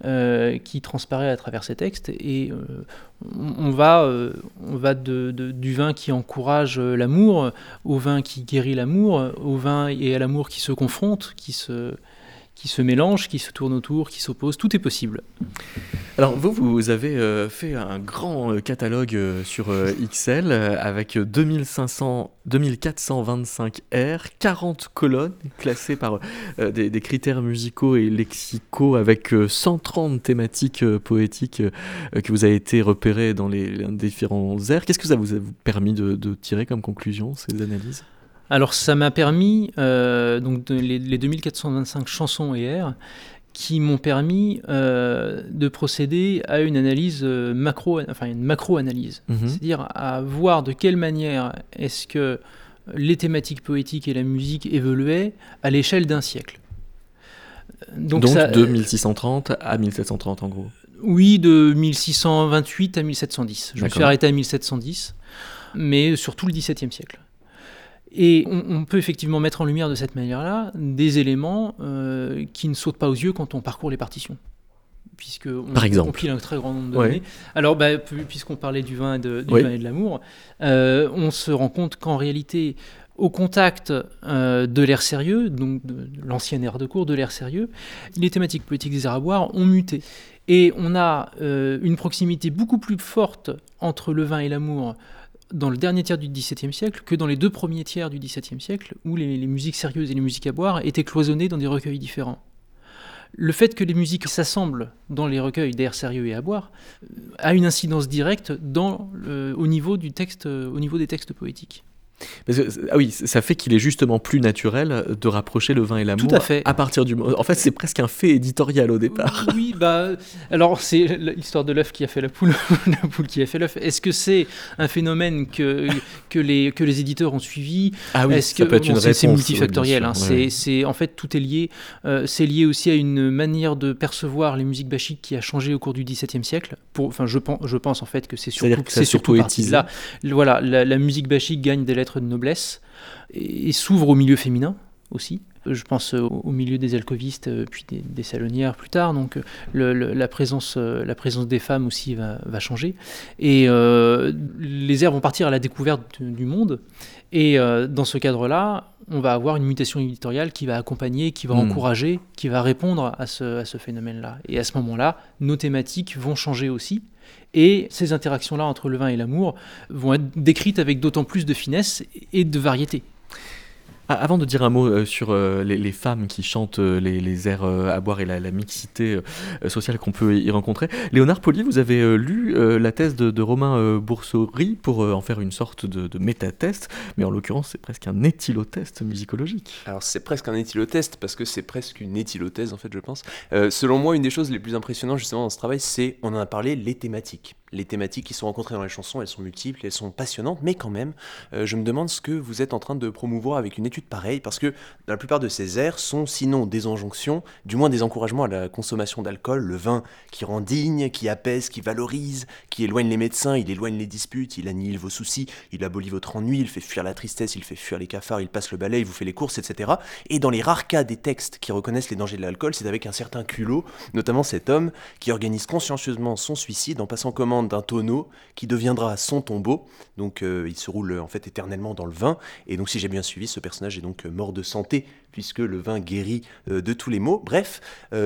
euh, qui transparaît à travers ces textes. Et euh, on va, euh, on va de, du vin qui encourage l'amour au vin qui guérit l'amour, au vin et à l'amour qui se confrontent, qui se, qui se mélangent, qui se tournent autour, qui s'opposent, tout est possible. Alors vous, vous avez euh, fait un grand euh, catalogue euh, sur XL avec 2500, 2425 R, 40 colonnes classées par des, critères musicaux et lexicaux avec 130 thématiques poétiques que vous avez été repérées dans les, différents airs. Qu'est-ce que ça vous a permis de, de tirer comme conclusion, ces analyses? Alors ça m'a permis, euh, donc les, 2425 chansons et airs, qui m'ont permis euh, de procéder à une analyse euh, macro, enfin une macro-analyse, mhm. c'est-à-dire à voir de quelle manière est-ce que les thématiques poétiques et la musique évoluaient à l'échelle d'un siècle. Donc, de 1630 à 1730 en gros. Oui, de 1628 à 1710. Je me suis arrêté à 1710, mais sur tout le XVIIe siècle. Et on, peut effectivement mettre en lumière de cette manière-là des éléments euh, qui ne sautent pas aux yeux quand on parcourt les partitions. Puisque on, Par exemple. compile un très grand nombre de données. Alors, bah, puisqu'on parlait du vin et de, du vin et de l'amour, euh, on se rend compte qu'en réalité, au contact euh, de l'air sérieux, donc de, l'ancienne ère de cours, de l'air sérieux, les thématiques politiques des Arabois ont muté. Et on a une proximité beaucoup plus forte entre le vin et l'amour dans le dernier tiers du XVIIe siècle que dans les deux premiers tiers du XVIIe siècle, où les, musiques sérieuses et les musiques à boire étaient cloisonnées dans des recueils différents. Le fait que les musiques s'assemblent dans les recueils d'air sérieux et à boire euh, a une incidence directe au, niveau texte, au niveau des textes poétiques ah oui, ça fait qu'il est justement plus naturel de rapprocher le vin et l'amour. Tout à fait. À partir du. En fait, c'est presque un fait éditorial au départ. Oui, bah. Alors, c'est l'histoire de l'œuf qui a fait la poule, la poule qui a fait l'œuf. Est-ce que c'est un phénomène que, que, les, que les éditeurs ont suivi? Ah oui, ça peut être une réponse. C'est multifactoriel. Hein. C'est en fait tout est lié. Euh, c'est lié aussi à une manière de percevoir les musiques bachiques qui a changé au cours du XVIIe siècle. Pour, enfin, je pense, je pense en fait que c'est surtout, c'est surtout là. Voilà, la, la musique bachique gagne des lettres de noblesse et, s'ouvre au milieu féminin aussi. Je pense au milieu des alcovistes, euh, puis des, salonnières plus tard. Donc euh, la, présence, euh, la présence des femmes aussi va, changer. Et les airs vont partir à la découverte du monde. Et dans ce cadre-là, on va avoir une mutation éditoriale qui va accompagner, qui va hmm. encourager, qui va répondre à ce, à ce phénomène-là. Et à ce moment-là, nos thématiques vont changer aussi. Et ces interactions-là entre le vin et l'amour vont être décrites avec d'autant plus de finesse et de variété. Ah, avant de dire un mot euh, sur euh, les, femmes qui chantent euh, les, airs à boire et la, mixité sociale qu'on peut y rencontrer, Léonard Poli, vous avez lu la thèse de, Romain Boursery pour en faire une sorte de, de métatest, mais en l'occurrence c'est presque un éthylotest musicologique. Alors c'est presque un éthylotest parce que c'est presque une éthylothèse en fait je pense. selon moi une des choses les plus impressionnantes justement dans ce travail c'est, on en a parlé, les thématiques les thématiques qui sont rencontrées dans les chansons, elles sont multiples, elles sont passionnantes, mais quand même, euh, je me demande ce que vous êtes en train de promouvoir avec une étude pareille, parce que la plupart de ces airs sont sinon des injonctions, du moins des encouragements à la consommation d'alcool, le vin qui rend digne, qui apaise, qui valorise, qui éloigne les médecins, il éloigne les disputes, il annihile vos soucis, il abolit votre ennui, il fait fuir la tristesse, il fait fuir les cafards, il passe le balai, il vous fait les courses, etc. Et dans les rares cas des textes qui reconnaissent les dangers de l'alcool, c'est avec un certain culot, notamment cet homme qui organise consciencieusement son suicide en passant commande d'un tonneau qui deviendra son tombeau. Donc euh, il se roule en fait éternellement dans le vin. Et donc si j'ai bien suivi, ce personnage est donc euh, mort de santé puisque le vin guérit euh, de tous les maux. Bref,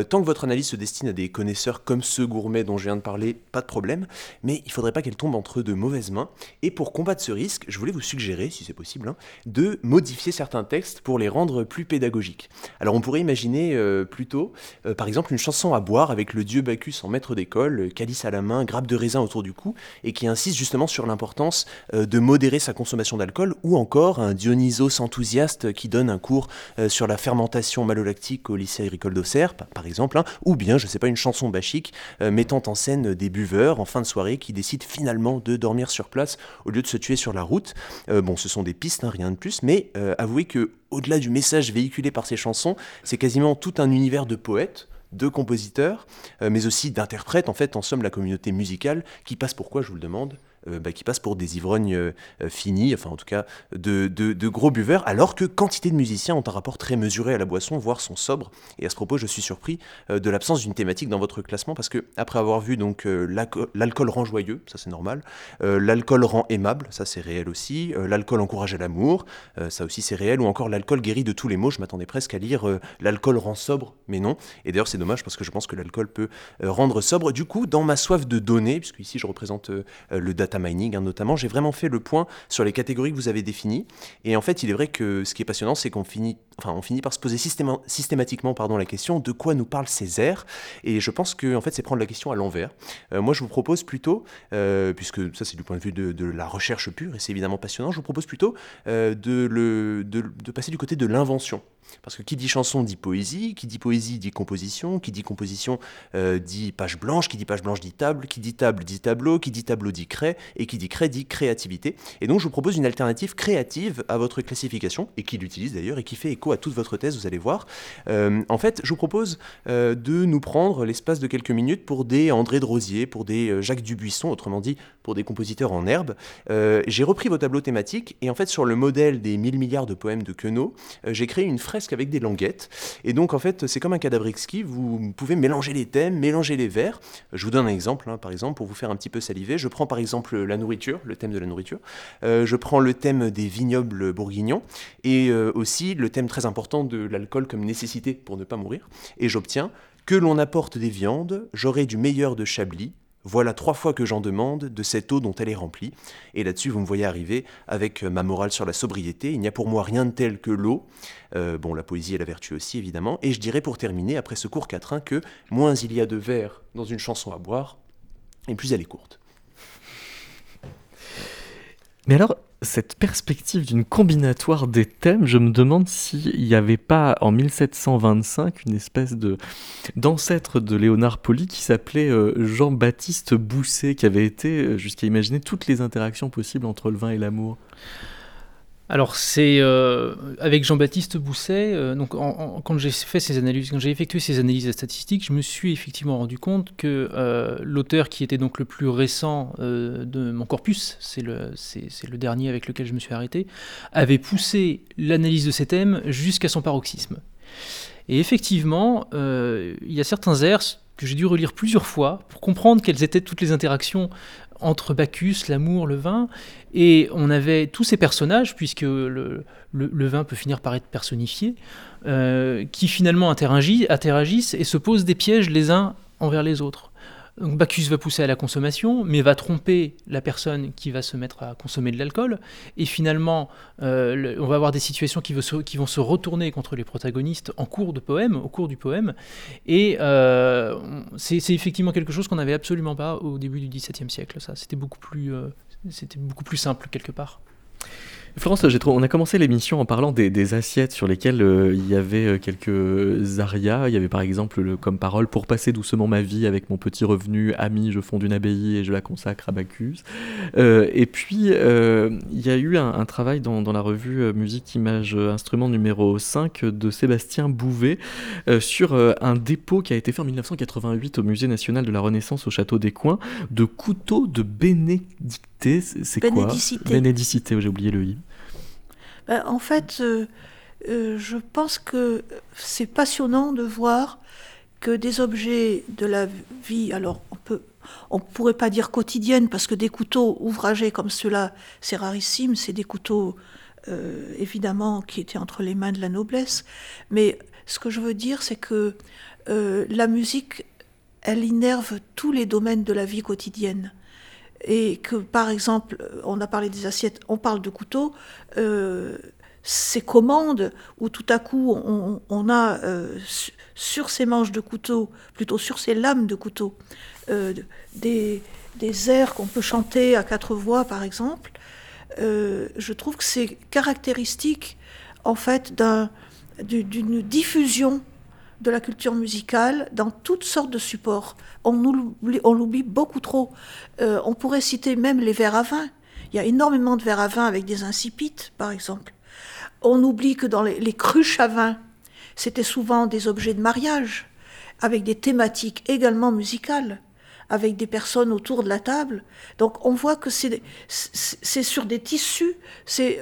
tant que votre analyse se destine à des connaisseurs comme ceux gourmets dont je viens de parler, pas de problème. Mais il faudrait pas qu'elle tombe entre de mauvaises mains. Et pour combattre ce risque, je voulais vous suggérer, si c'est possible, hein, de modifier certains textes pour les rendre plus pédagogiques. Alors on pourrait imaginer plutôt, par exemple, une chanson à boire avec le dieu Bacchus en maître d'école, calice à la main, grappe de raisin autour du cou, et qui insiste justement sur l'importance euh, de modérer sa consommation d'alcool, ou encore un Dionysos enthousiaste qui donne un cours euh, sur la fermentation malolactique au lycée agricole d'Auxerre, pa- par exemple, hein, ou bien, je sais pas, une chanson bachique euh, mettant en scène des buveurs en fin de soirée qui décident finalement de dormir sur place au lieu de se tuer sur la route. Euh, bon, ce sont des pistes, hein, rien de plus, mais euh, avouez que au-delà du message véhiculé par ces chansons, c'est quasiment tout un univers de poètes de compositeurs, mais aussi d'interprètes, en fait, en somme, la communauté musicale, qui passe pour quoi, je vous le demande bah, qui passe pour des ivrognes euh, euh, finis, enfin en tout cas de, de- gros buveurs, alors que quantité de musiciens ont un rapport très mesuré à la boisson, voire sont sobres. Et à ce propos, je suis surpris euh, de l'absence d'une thématique dans votre classement, parce que après avoir vu donc euh, l'alco- l'alcool rend joyeux, ça c'est normal, euh, l'alcool rend aimable, ça c'est réel aussi, euh, l'alcool encourage à l'amour, euh, ça aussi c'est réel, ou encore l'alcool guérit de tous les maux, je m'attendais presque à lire euh, l'alcool rend sobre, mais non. Et d'ailleurs c'est dommage parce que je pense que l'alcool peut euh, rendre sobre. Du coup, dans ma soif de données, puisque ici je représente euh, euh, le data mining hein, notamment, j'ai vraiment fait le point sur les catégories que vous avez définies. Et en fait, il est vrai que ce qui est passionnant, c'est qu'on finit, enfin, on finit par se poser systéma- systématiquement pardon, la question de quoi nous parlent ces airs. Et je pense que en fait, c'est prendre la question à l'envers. Euh, moi, je vous propose plutôt, euh, puisque ça c'est du point de vue de, la recherche pure, et c'est évidemment passionnant, je vous propose plutôt euh, de, le, de, passer du côté de l'invention. Parce que qui dit chanson dit poésie, qui dit poésie dit composition, qui dit composition dit page blanche, qui dit page blanche dit table, qui dit table dit tableau, qui dit tableau dit craie, et qui dit craie dit créativité. Et donc je vous propose une alternative créative à votre classification, et qui l'utilise d'ailleurs, et qui fait écho à toute votre thèse, vous allez voir. Euh, en fait, je vous propose euh, de nous prendre l'espace de quelques minutes pour des André de Rosier, pour des euh, Jacques Dubuisson, autrement dit pour des compositeurs en herbe. J'ai repris vos tableaux thématiques, et en fait sur le modèle des 1000 milliards de poèmes de Queneau, j'ai créé une fresque avec des languettes. Et donc, en fait, c'est comme un cadavre exquis. Vous pouvez mélanger les thèmes, mélanger les vers. Je vous donne un exemple, hein, par exemple, pour vous faire un petit peu saliver. Je prends par exemple la nourriture, le thème de la nourriture. Euh, je prends le thème des vignobles bourguignons et euh, aussi le thème très important de l'alcool comme nécessité pour ne pas mourir. Et j'obtiens que l'on apporte des viandes, j'aurai du meilleur de Chablis. Voilà trois fois que j'en demande de cette eau dont elle est remplie. Et là-dessus, vous me voyez arriver avec euh, ma morale sur la sobriété. Il n'y a pour moi rien de tel que l'eau. Bon, la poésie et la vertu aussi, évidemment. Et je dirais pour terminer, après ce court quatrain, que moins il y a de vers dans une chanson à boire, et plus elle est courte. Mais alors, cette perspective d'une combinatoire des thèmes, je me demande s'il n'y avait pas en 1725 une espèce de d'ancêtre de Léonard Poli qui s'appelait euh, Jean-Baptiste Bousset, qui avait été euh, jusqu'à imaginer toutes les interactions possibles entre le vin et l'amour? Alors c'est euh, avec Jean-Baptiste Bousset, euh, quand j'ai effectué ces analyses statistiques, je me suis effectivement rendu compte que euh, l'auteur qui était donc le plus récent de mon corpus, c'est le, c'est, le dernier avec lequel je me suis arrêté, avait poussé l'analyse de ces thèmes jusqu'à son paroxysme. Et effectivement, il y a certains airs que j'ai dû relire plusieurs fois pour comprendre quelles étaient toutes les interactions entre Bacchus, l'amour, le vin. Et on avait tous ces personnages, puisque le, vin peut finir par être personnifié, euh, qui finalement interagissent, interagissent et se posent des pièges les uns envers les autres. Donc Bacchus va pousser à la consommation, mais va tromper la personne qui va se mettre à consommer de l'alcool. Et finalement, euh, on va avoir des situations qui, vont se retourner contre les protagonistes en cours de poème, au cours du poème. Et euh, c'est effectivement quelque chose qu'on n'avait absolument pas au début du XVIIe siècle. Ça, c'était beaucoup plus, euh, c'était beaucoup plus simple quelque part. Florence, trop- on a commencé l'émission en parlant des, assiettes sur lesquelles euh, il y avait euh, quelques arias. Il y avait par exemple le- comme parole Pour passer doucement ma vie avec mon petit revenu, ami, je fonde une abbaye et je la consacre à Bacchus. Euh, et puis, il y a eu un, travail dans, la revue Musique, Image, Instrument numéro 5 de Sébastien Bouvet sur un dépôt qui a été fait en 1988 au Musée national de la Renaissance au Château des Coins de couteaux de bénédicté. C'est c'est quoi Bénédicité. Bénédicité, j'ai oublié le i. Ben, en fait, euh, euh, je pense que c'est passionnant de voir que des objets de la vie, alors on peut, on pourrait pas dire quotidienne parce que des couteaux ouvragés comme ceux-là, c'est rarissime, c'est des couteaux euh, évidemment qui étaient entre les mains de la noblesse, mais ce que je veux dire, c'est que la musique, elle innerve tous les domaines de la vie quotidienne. Et que, par exemple, on a parlé des assiettes, on parle de couteaux, euh, ces commandes où tout à coup on, a euh, su- sur ces manches de couteau, plutôt sur ces lames de couteau, euh, des, airs qu'on peut chanter à quatre voix, par exemple, euh, je trouve que c'est caractéristique, en fait, d'un d'une diffusion de la culture musicale dans toutes sortes de supports. On l'oublie beaucoup trop. Euh, on pourrait citer même les verres à vin. Il y a énormément de verres à vin avec des incipites, par exemple. On oublie que dans les, les cruches à vin, c'était souvent des objets de mariage, avec des thématiques également musicales avec des personnes autour de la table. Donc on voit que c'est sur des tissus.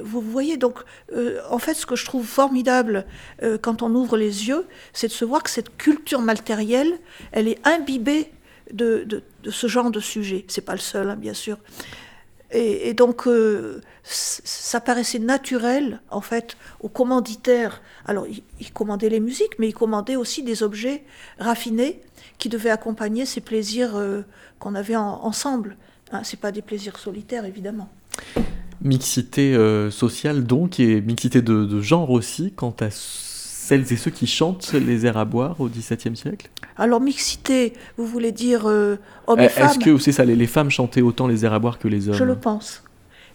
Vous voyez donc euh, en fait ce que je trouve formidable euh, quand on ouvre les yeux, c'est de se voir que cette culture matérielle, elle est imbibée de, de, ce genre de sujet. C'est pas le seul, hein, bien sûr. Et, donc, euh, ça paraissait naturel, en fait, aux commanditaires. Alors, ils, commandaient les musiques, mais ils commandaient aussi des objets raffinés qui devaient accompagner ces plaisirs euh, qu'on avait ensemble. Hein, c'est pas des plaisirs solitaires, évidemment. Mixité euh, sociale, donc, et mixité de, de genre aussi, quant à celles et ceux qui chantent les airs à boire au XVIIe siècle? Alors mixité, vous voulez dire euh, hommes et femmes Est-ce que c'est ça, les, femmes chantaient autant les airs à boire que les hommes? Je le pense.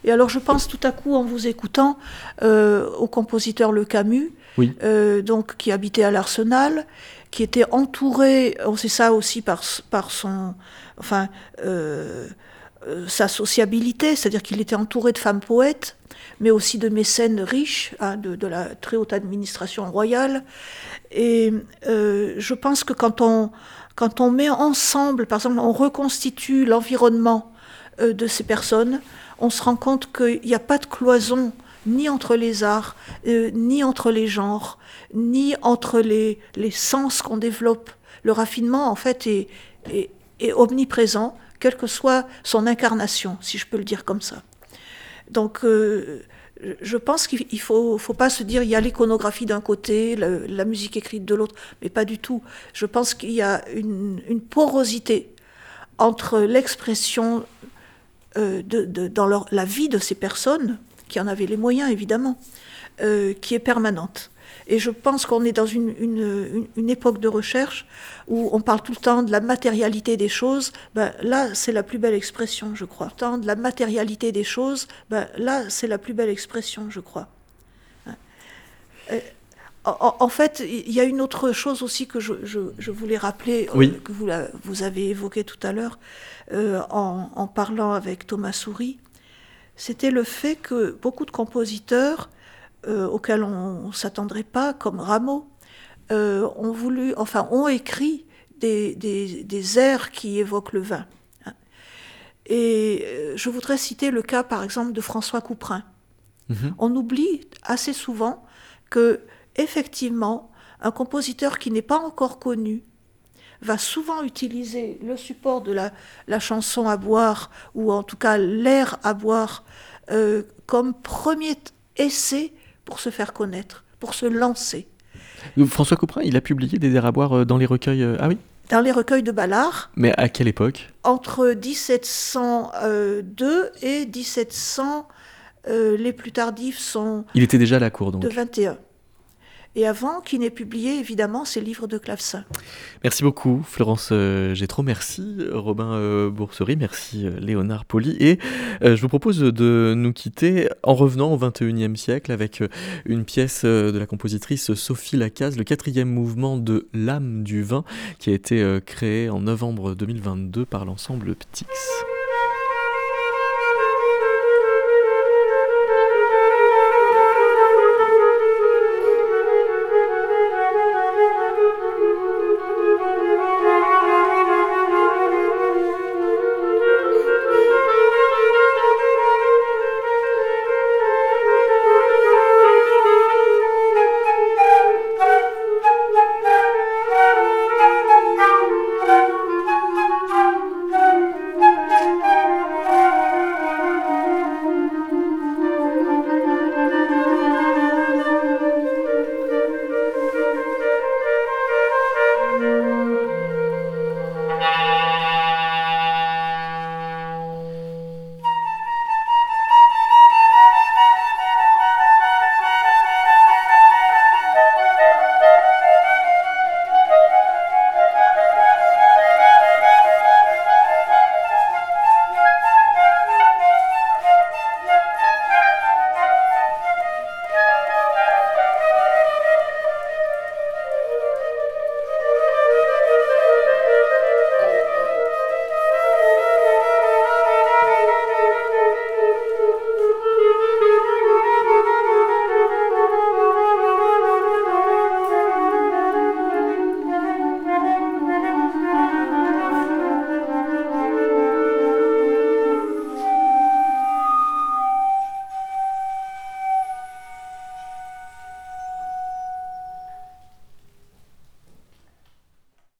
Et alors je pense tout à coup en vous écoutant au compositeur Le Camus, euh, donc qui habitait à l'Arsenal, qui était entouré, on sait ça aussi par, son, enfin, sa sociabilité, c'est-à-dire qu'il était entouré de femmes poètes mais aussi de mécènes riches, hein, de, la très haute administration royale. Et euh, je pense que quand on, quand on met ensemble, par exemple, on reconstitue l'environnement euh, de ces personnes, on se rend compte qu'il n'y a pas de cloison ni entre les arts, euh, ni entre les genres, ni entre les, les sens qu'on développe. Le raffinement, en fait, est, est, est omniprésent, quelle que soit son incarnation, si je peux le dire comme ça. Donc, euh, je pense qu'il ne faut, faut, pas se dire il y a l'iconographie d'un côté, la, musique écrite de l'autre, mais pas du tout. Je pense qu'il y a une, porosité entre l'expression euh, de, dans leur, la vie de ces personnes, qui en avaient les moyens évidemment, euh, qui est permanente. Et je pense qu'on est dans une, une, époque de recherche où on parle tout le temps de la matérialité des choses. Ben, là, c'est la plus belle expression, je crois. Tant de la matérialité des choses, ben, là, c'est la plus belle expression, je crois. Euh, en, fait, il y a une autre chose aussi que je, je, voulais rappeler, euh, que vous, vous, avez évoqué tout à l'heure euh, en, en, parlant avec Thomas Souris. C'était le fait que beaucoup de compositeurs euh, auxquels on ne s'attendrait pas, comme Rameau, euh, ont voulu, enfin, ont écrit des, des, airs qui évoquent le vin. Et euh, je voudrais citer le cas, par exemple, de François Couperin. Mhm. On oublie assez souvent que, effectivement, un compositeur qui n'est pas encore connu va souvent utiliser le support de la, la chanson à boire, ou en tout cas l'air à boire, comme premier essai pour se faire connaître, pour se lancer. François Couperin, il a publié des airs à boire euh, dans les recueils. Euh, ah oui? Dans les recueils de Ballard. Mais à quelle époque? Entre 1702 et 1700. Euh, les plus tardifs sont. Il était déjà à la cour donc. De 21 et avant qu'il n'ait publié évidemment ses livres de clavecin. Merci beaucoup Florence euh, trop merci Robin euh, Boursery, merci euh, Léonard Poli et je vous propose de nous quitter en revenant au 21e siècle avec une pièce de la compositrice Sophie Lacaze, le quatrième mouvement de L'âme du vin qui a été créé en novembre 2022 par l'ensemble Ptix.